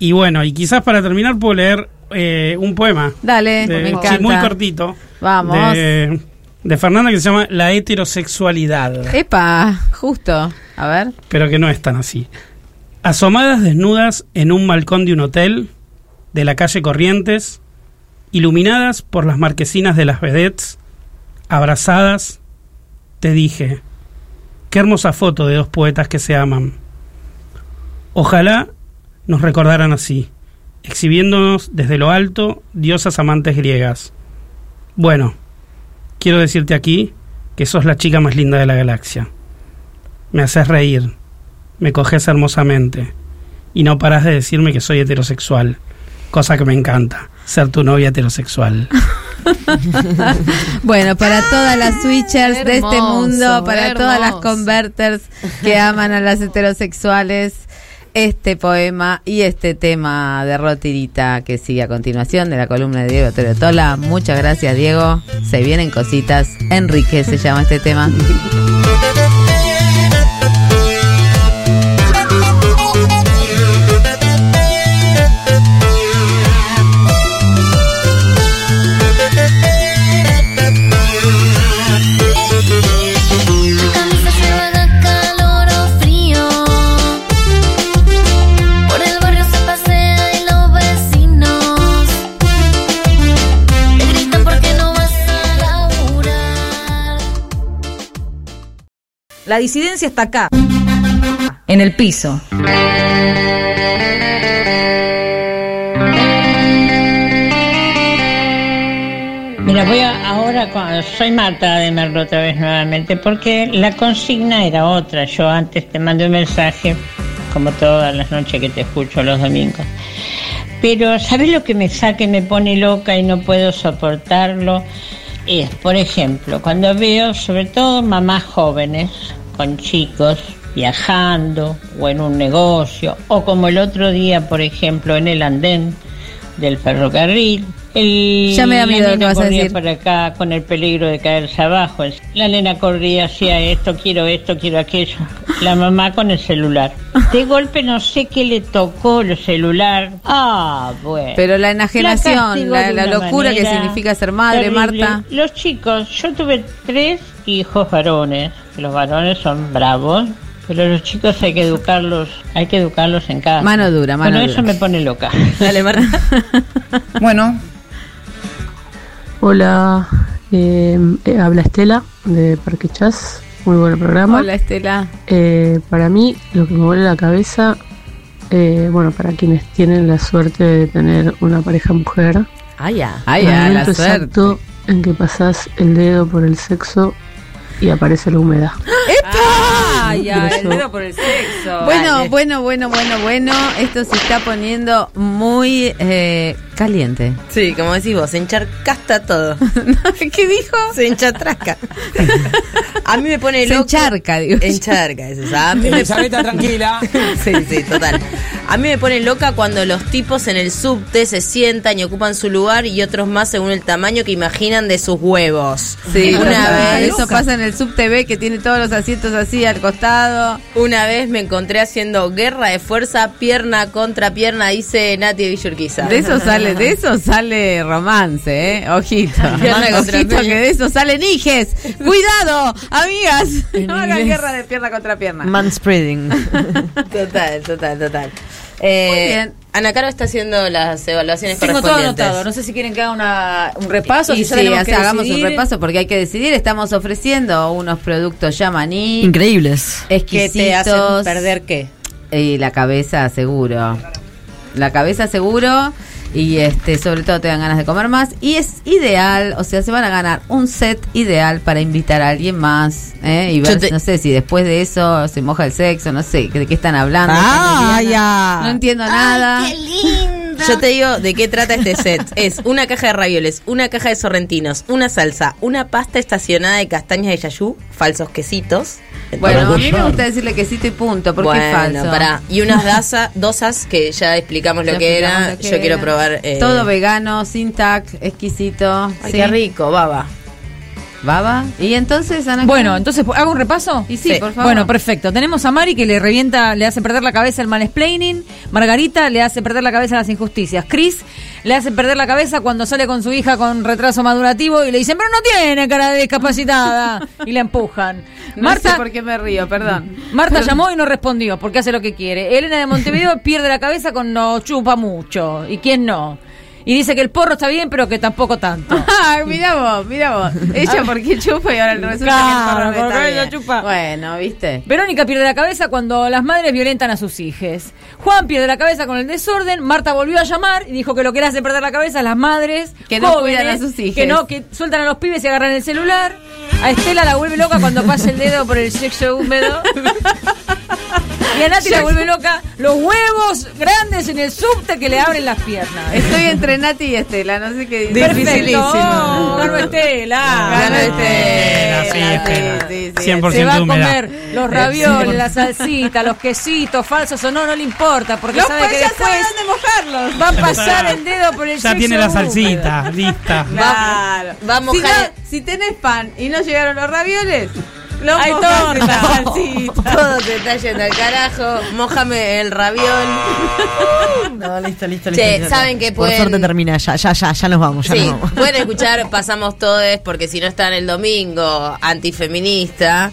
Y bueno, y quizás para terminar puedo leer eh, un poema. Dale, de- me sí, muy cortito. Vamos. De, de Fernanda que se llama La heterosexualidad. Epa, justo. A ver. pero que no es tan así. Asomadas desnudas en un balcón de un hotel de la calle Corrientes, iluminadas por las marquesinas de las vedettes, abrazadas, te dije, qué hermosa foto de dos poetas que se aman. Ojalá nos recordaran así, exhibiéndonos desde lo alto diosas amantes griegas. Bueno, quiero decirte aquí que sos la chica más linda de la galaxia. Me haces reír, me coges hermosamente y no paras de decirme que soy heterosexual, cosa que me encanta, ser tu novia heterosexual. Bueno, para todas las switchers de este mundo, para todas las converters que aman a las heterosexuales, este poema y este tema de Rotirita que sigue a continuación de la columna de Diego Terotola. Muchas gracias, Diego. Se vienen cositas. Enrique se llama este tema. La disidencia está acá, en el piso. Mira, voy a, ahora, soy Marta de Merlo otra vez nuevamente, porque la consigna era otra. Yo antes te mandé un mensaje, como todas las noches que te escucho los domingos. Pero, ¿sabes lo que me saca y me pone loca y no puedo soportarlo? Es, por ejemplo, cuando veo, sobre todo mamás jóvenes, con chicos, viajando o en un negocio, o como el otro día, por ejemplo, en el andén del ferrocarril. El, Ya me da la miedo lo que nena vas a corría decir. por acá con el peligro de caerse abajo. La nena corría, hacía esto, quiero esto, quiero aquello. La mamá con el celular. De golpe no sé qué le tocó el celular. Ah, bueno. Pero la enajenación, la, la locura que significa ser madre, terrible. Marta. Los chicos, yo tuve tres hijos varones. Los varones son bravos. Pero los chicos hay que educarlos, hay que educarlos en casa. Mano dura, mano Bueno, dura. eso me pone loca. Dale, Marta. Bueno, Hola, eh, eh, habla Estela de Parque Chas. Muy buen programa. Hola, Estela. Eh, para mí, lo que me vuelve la cabeza, eh, bueno, para quienes tienen la suerte de tener una pareja mujer, Ah, ya. La suerte. exacto en que pasás el dedo por el sexo y aparece la humedad. Ya, el dedo por el sexo. Bueno, bueno, bueno, bueno, bueno. Esto se está poniendo muy eh, caliente. Sí, como decís vos, se encharcasta todo. ¿Qué dijo? Se enchatrasca. A mí me pone Se loco. encharca, digo. Encharca, eso. a mí me- tranquila. Sí, sí, total. A mí me pone loca cuando los tipos en el subte se sientan y ocupan su lugar y otros más según el tamaño que imaginan de sus huevos. Sí, una vez Eso pasa en el Sub TV que tiene todos los asientos así al costado. Una vez me encontré haciendo guerra de fuerza, pierna contra pierna, dice Nati de Villurquiza. De eso sale, de eso sale romance, eh. Ojito. Pierna Ojito que de eso salen hijes. Cuidado, amigas. No hagan guerra de pierna contra pierna. Manspreading. Total, total, total. Eh, Muy bien. Ana Caro está haciendo las evaluaciones Tengo todo correspondientes. anotado. No sé si quieren que haga una, un repaso. Y si ya sí, hagamos un repaso porque hay que decidir. Estamos ofreciendo unos productos Yamaní. Increíbles. Exquisitos. ¿Qué te hacen perder qué? Y la cabeza seguro. La cabeza seguro. Y este, sobre todo te dan ganas de comer más. Y es ideal, o sea, se van a ganar un set ideal para invitar a alguien más. ¿eh? Y ver, te- no sé si después de eso se moja el sexo, no sé, de qué están hablando. Ah, ya. No entiendo nada. Yo te digo de qué trata este set. Es una caja de ravioles, una caja de sorrentinos, una salsa, una pasta estacionada de castañas de yayú, falsos quesitos. Bueno, a mí me gusta decirle quesito y punto, porque es Bueno, falso. pará. Y unas daza- dosas que ya explicamos lo Ya que explicamos era. lo que Yo quiero probar. eh, Todo vegano, sin tac, exquisito. Ay, sí. qué rico, baba. ¿Baba? Y entonces, Ana Bueno, entonces, ¿hago un repaso? Y sí, por favor. Bueno, perfecto. Tenemos a Mari que le revienta, le hace perder la cabeza el mansplaining. Margarita le hace perder la cabeza las injusticias. Chris le hace perder la cabeza cuando sale con su hija con retraso madurativo y le dicen, pero no tiene cara de discapacitada. y la empujan. No Marta, sé por qué me río, perdón. Marta llamó y no respondió porque hace lo que quiere. Elena de Montevideo pierde la cabeza con no chupa mucho. ¿Y quién no? Y dice que el porro está bien, pero que tampoco tanto. Ay, mira vos, mira vos. Ella porque chupa y ahora resulta Claro, que el porro no está bien. chupa. Bueno, ¿viste? Verónica pierde la cabeza cuando las madres violentan a sus hijos. Juan pierde la cabeza con el desorden. Marta volvió a llamar y dijo que lo que le hace perder la cabeza a las madres Que no jóvenes, cuidan a sus hijos. Que no, que sueltan a los pibes y agarran el celular. A Estela la vuelve loca cuando pasa el dedo por el sexo húmedo. Y a Nati la vuelve loca los huevos grandes en el subte que le abren las piernas. Estoy entre Nati y Estela, no sé qué Perfecto. Oh, ganó Estela. Ganó Estela, sí, Estela. Sí, sí, 100% Se va a humedad. comer los ravioles, la salsita, los quesitos, falsos o no, no le importa, porque Los sabe que pues ya después dónde mojarlos. va a pasar el dedo por el Ya sexo tiene la húmedo. salsita, lista. Claro. Vamos, si, no- Jale. si tenés pan y no llegaron los ravioles, lo Hay mojás en la torta. salsita. Todo te está yendo al carajo. Mójame el raviol. No, listo, listo, listo. Che, listo. ¿saben que Por pueden- suerte termina, ya, ya, ya, ya nos vamos, ya Sí, nos vamos. pueden escuchar Pasamos Todes porque si no están el domingo antifeminista.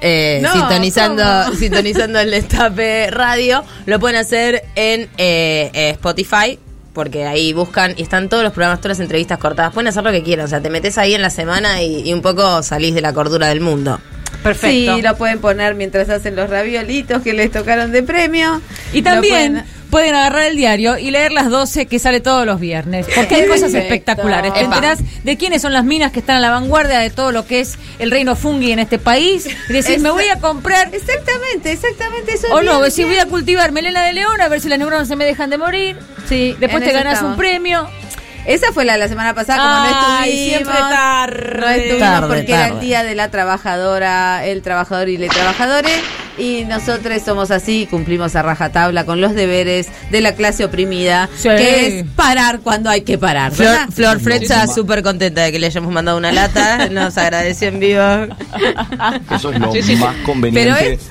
eh, No, sintonizando ¿cómo? sintonizando el Destape Radio lo pueden hacer en eh, eh, Spotify porque ahí buscan y están todos los programas, todas las entrevistas cortadas. Pueden hacer lo que quieran, o sea, te metes ahí en la semana y, y un poco salís de la cordura del mundo. Perfecto. Sí, lo pueden poner mientras hacen los raviolitos que les tocaron de premio. Y también pueden- pueden agarrar el diario y leer las 12 que sale todos los viernes. Porque hay cosas espectaculares. Te enterás de quiénes son las minas que están a la vanguardia de todo lo que es el reino fungi en este país. Y decís, me voy a comprar. Exactamente, exactamente eso. O no, bien, si voy a cultivar melena de león a ver si las neuronas se me dejan de morir. Sí, Después te ganas estamos. un premio. Esa fue la, la semana pasada, como no Ay, estuvimos. siempre tarde. No estuvimos Tarde, porque era el tarde. día de la trabajadora, el trabajador y le trabajadores. Y nosotros somos así, cumplimos a rajatabla con los deberes de la clase oprimida, Sí. que es parar cuando hay que parar. Flor, ¿verdad? Flor Fretza súper contenta de que le hayamos mandado una lata, nos agradeció en vivo. Eso es lo Sí, sí, sí. más conveniente Pero es-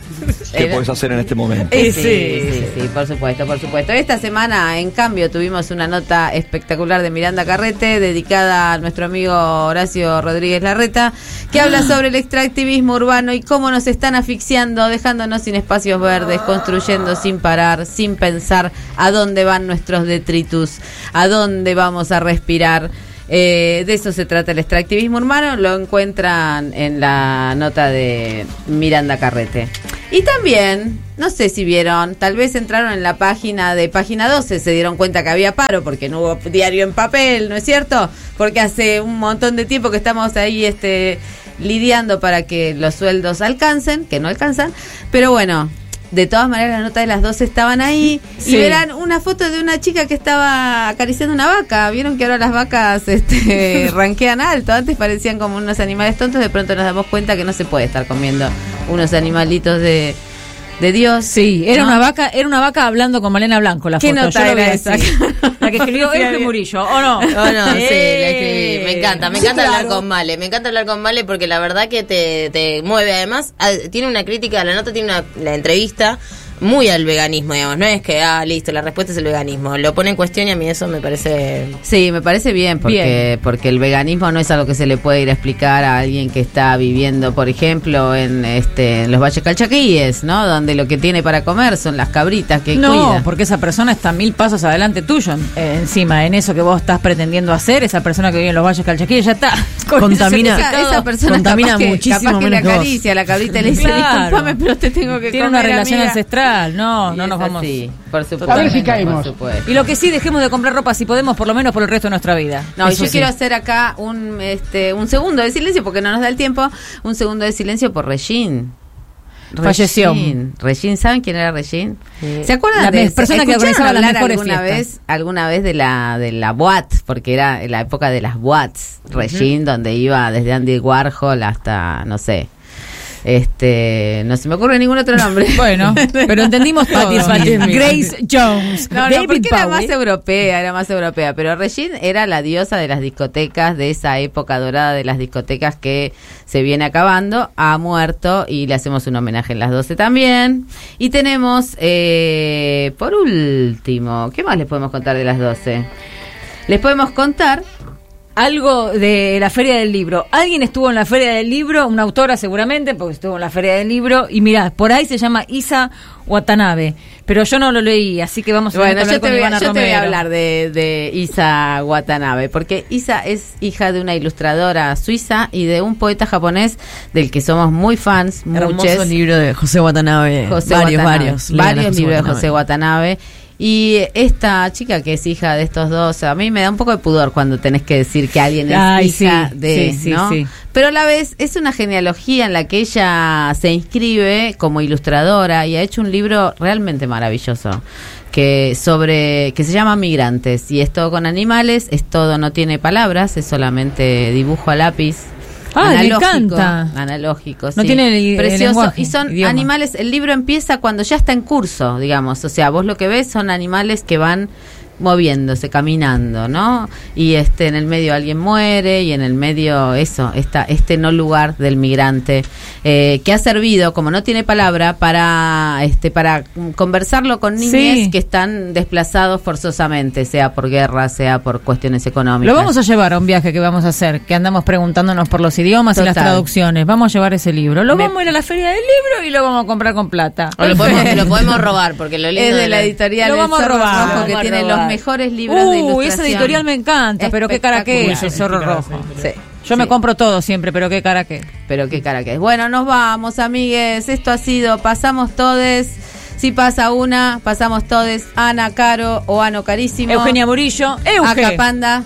que Era- puedes hacer en este momento. Sí, sí, sí, sí, por supuesto, por supuesto. Esta semana, en cambio, tuvimos una nota espectacular de Miranda Carrete, dedicada a nuestro amigo Horacio Rodríguez Larreta, que habla sobre el extractivismo urbano y cómo nos están asfixiando, dejándonos sin espacios verdes, construyendo sin parar, sin pensar a dónde van nuestros detritus, a dónde vamos a respirar. Eh, de eso se trata el extractivismo urbano, lo encuentran en la nota de Miranda Carrete. Y también, no sé si vieron, tal vez entraron en la página de página 12, se dieron cuenta que había paro porque no hubo diario en papel, ¿no es cierto? Porque hace un montón de tiempo que estamos ahí este lidiando para que los sueldos alcancen, que no alcanzan, pero bueno, de todas maneras las notas de las 12 estaban ahí Sí. y verán una foto de una chica que estaba acariciando una vaca. Vieron que ahora las vacas este, ranquean alto. Antes parecían como unos animales tontos. De pronto nos damos cuenta que no se puede estar comiendo unos animalitos de, de Dios. Sí, era ¿no? una vaca, era una vaca hablando con Malena Blanco la ¿Qué foto. nota yo era esa? La que escribió Euge Murillo, ¿o no? Oh, no, sí, Eh. la escribí. Me encanta, me Sí, encanta hablar claro. con Male, me encanta hablar con Male porque la verdad que te, te mueve. Además, tiene una crítica, la nota tiene una, la entrevista muy al veganismo, digamos. No es que, ah, listo, la respuesta es el veganismo. Lo pone en cuestión y a mí eso me parece... Sí, me parece bien porque, porque el veganismo no es algo que se le puede ir a explicar a alguien que está viviendo, por ejemplo, en este en los valles calchaquíes, ¿no? Donde lo que tiene para comer son las cabritas que No, cuida. porque esa persona está mil pasos adelante tuyo. eh, encima, en eso que vos estás pretendiendo hacer, esa persona que vive en los valles calchaquíes ya está. con Contamina- Esa, persona Contamina capaz que, muchísimo capaz que menos que vos. acaricia la cabrita y le dice, Claro. disculpame, pero te tengo que Tiene comer, una relación amiga". ancestral. No, Y no nos vamos. así, por supuesto. A ver si caemos. Y lo que sí, dejemos de comprar ropa si podemos, por lo menos por el resto de nuestra vida. No, y Eso yo sí. quiero hacer acá un este un segundo de silencio porque no nos da el tiempo, un segundo de silencio por Regine. Falleció. Regine, Regine, ¿saben quién era Regine? ¿Se acuerdan la de persona que organizaba las mejores alguna fiestas? vez alguna vez de la de la boat, porque era la época de las boats, Regine donde iba desde Andy Warhol hasta no sé. Este, no se me ocurre ningún otro nombre. Bueno, pero entendimos todo. Grace Jones. No, no, David porque era más europea, era más europea. Pero Regine era la diosa de las discotecas, de esa época dorada de las discotecas que se viene acabando. Ha muerto y le hacemos un homenaje en las 12 también. Y tenemos, eh, por último, ¿qué más les podemos contar de las 12? Les podemos contar Algo de la Feria del Libro. Alguien estuvo en la Feria del Libro, una autora seguramente, porque estuvo en la Feria del Libro. Y mirá, por ahí se llama Isa Watanabe. Pero yo no lo leí, así que vamos a Bueno, yo te, con voy, a- Ivana yo te voy a Romero. hablar de, de Isa Watanabe, porque Isa es hija de una ilustradora suiza y de un poeta japonés del que somos muy fans, Hermoso muchos. libro de José Watanabe. José varios, Watanabe. varios. Varios libros de Watanabe. José Watanabe. Y esta chica que es hija de estos dos, a mí me da un poco de pudor cuando tenés que decir que alguien es Ay, hija sí, de, sí, sí. Pero a la vez es una genealogía en la que ella se inscribe como ilustradora y ha hecho un libro realmente maravilloso que sobre que se llama Migrantes y es todo con animales, es todo no tiene palabras, es solamente dibujo a lápiz. Ah, me analógico, encanta. analógico, No sí. tiene el- el precioso lenguaje, y son idioma. animales, el libro empieza cuando ya está en curso, digamos, o sea, vos lo que ves son animales que van moviéndose, caminando, ¿no? Y este en el medio alguien muere y en el medio eso, esta, este no lugar del migrante eh, que ha servido, como no tiene palabra, para este para conversarlo con niños Sí. que están desplazados forzosamente, sea por guerra, sea por cuestiones económicas. Lo vamos a llevar a un viaje que vamos a hacer, que andamos preguntándonos por los idiomas y las traducciones. Vamos a llevar ese libro. Lo Me- vamos a ir a la feria del libro y lo vamos a comprar con plata. O lo podemos, lo podemos robar, porque lo lindo es de la editorial Lo vamos a robar. Rojo, que vamos tiene robar. los mejores libros de Uy, ilustración. esa editorial me encanta, pero qué cara que es el zorro rojo. Sí. Yo me compro todo siempre, pero qué cara que. Pero qué cara que es. Bueno, nos vamos, amigues. Esto ha sido Pasamos Todes. Si pasa una, pasamos todes. Ana Caro o Ano Carísimo. Eugenia Murillo. Euge. Aca Panda.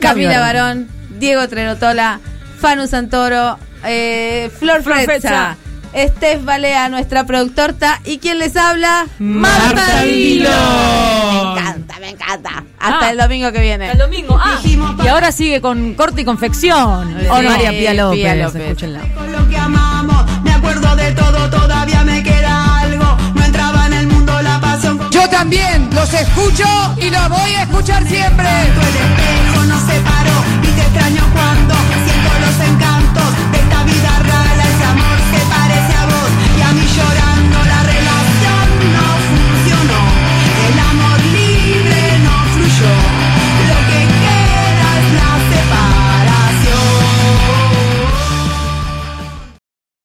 Cami Camila Barón. Diego Trerotola. Fanu Santoro. eh, Flor, Flor Fretza. Fretza. Steph Balea, nuestra productorta. ¿Y quién les habla? Marta. Me encanta, me encanta. Hasta Ah. el domingo que viene. El domingo. Ah, y ahora sigue con corte y confección. Sí, ¿O no? María Pía López, Pía López. escúchenla. lo que amamos. Me acuerdo de todo, todavía me queda algo. No entraba en el mundo la pasión. Yo también los escucho y los voy a escuchar siempre. El espejo nos separó y te extraño cuando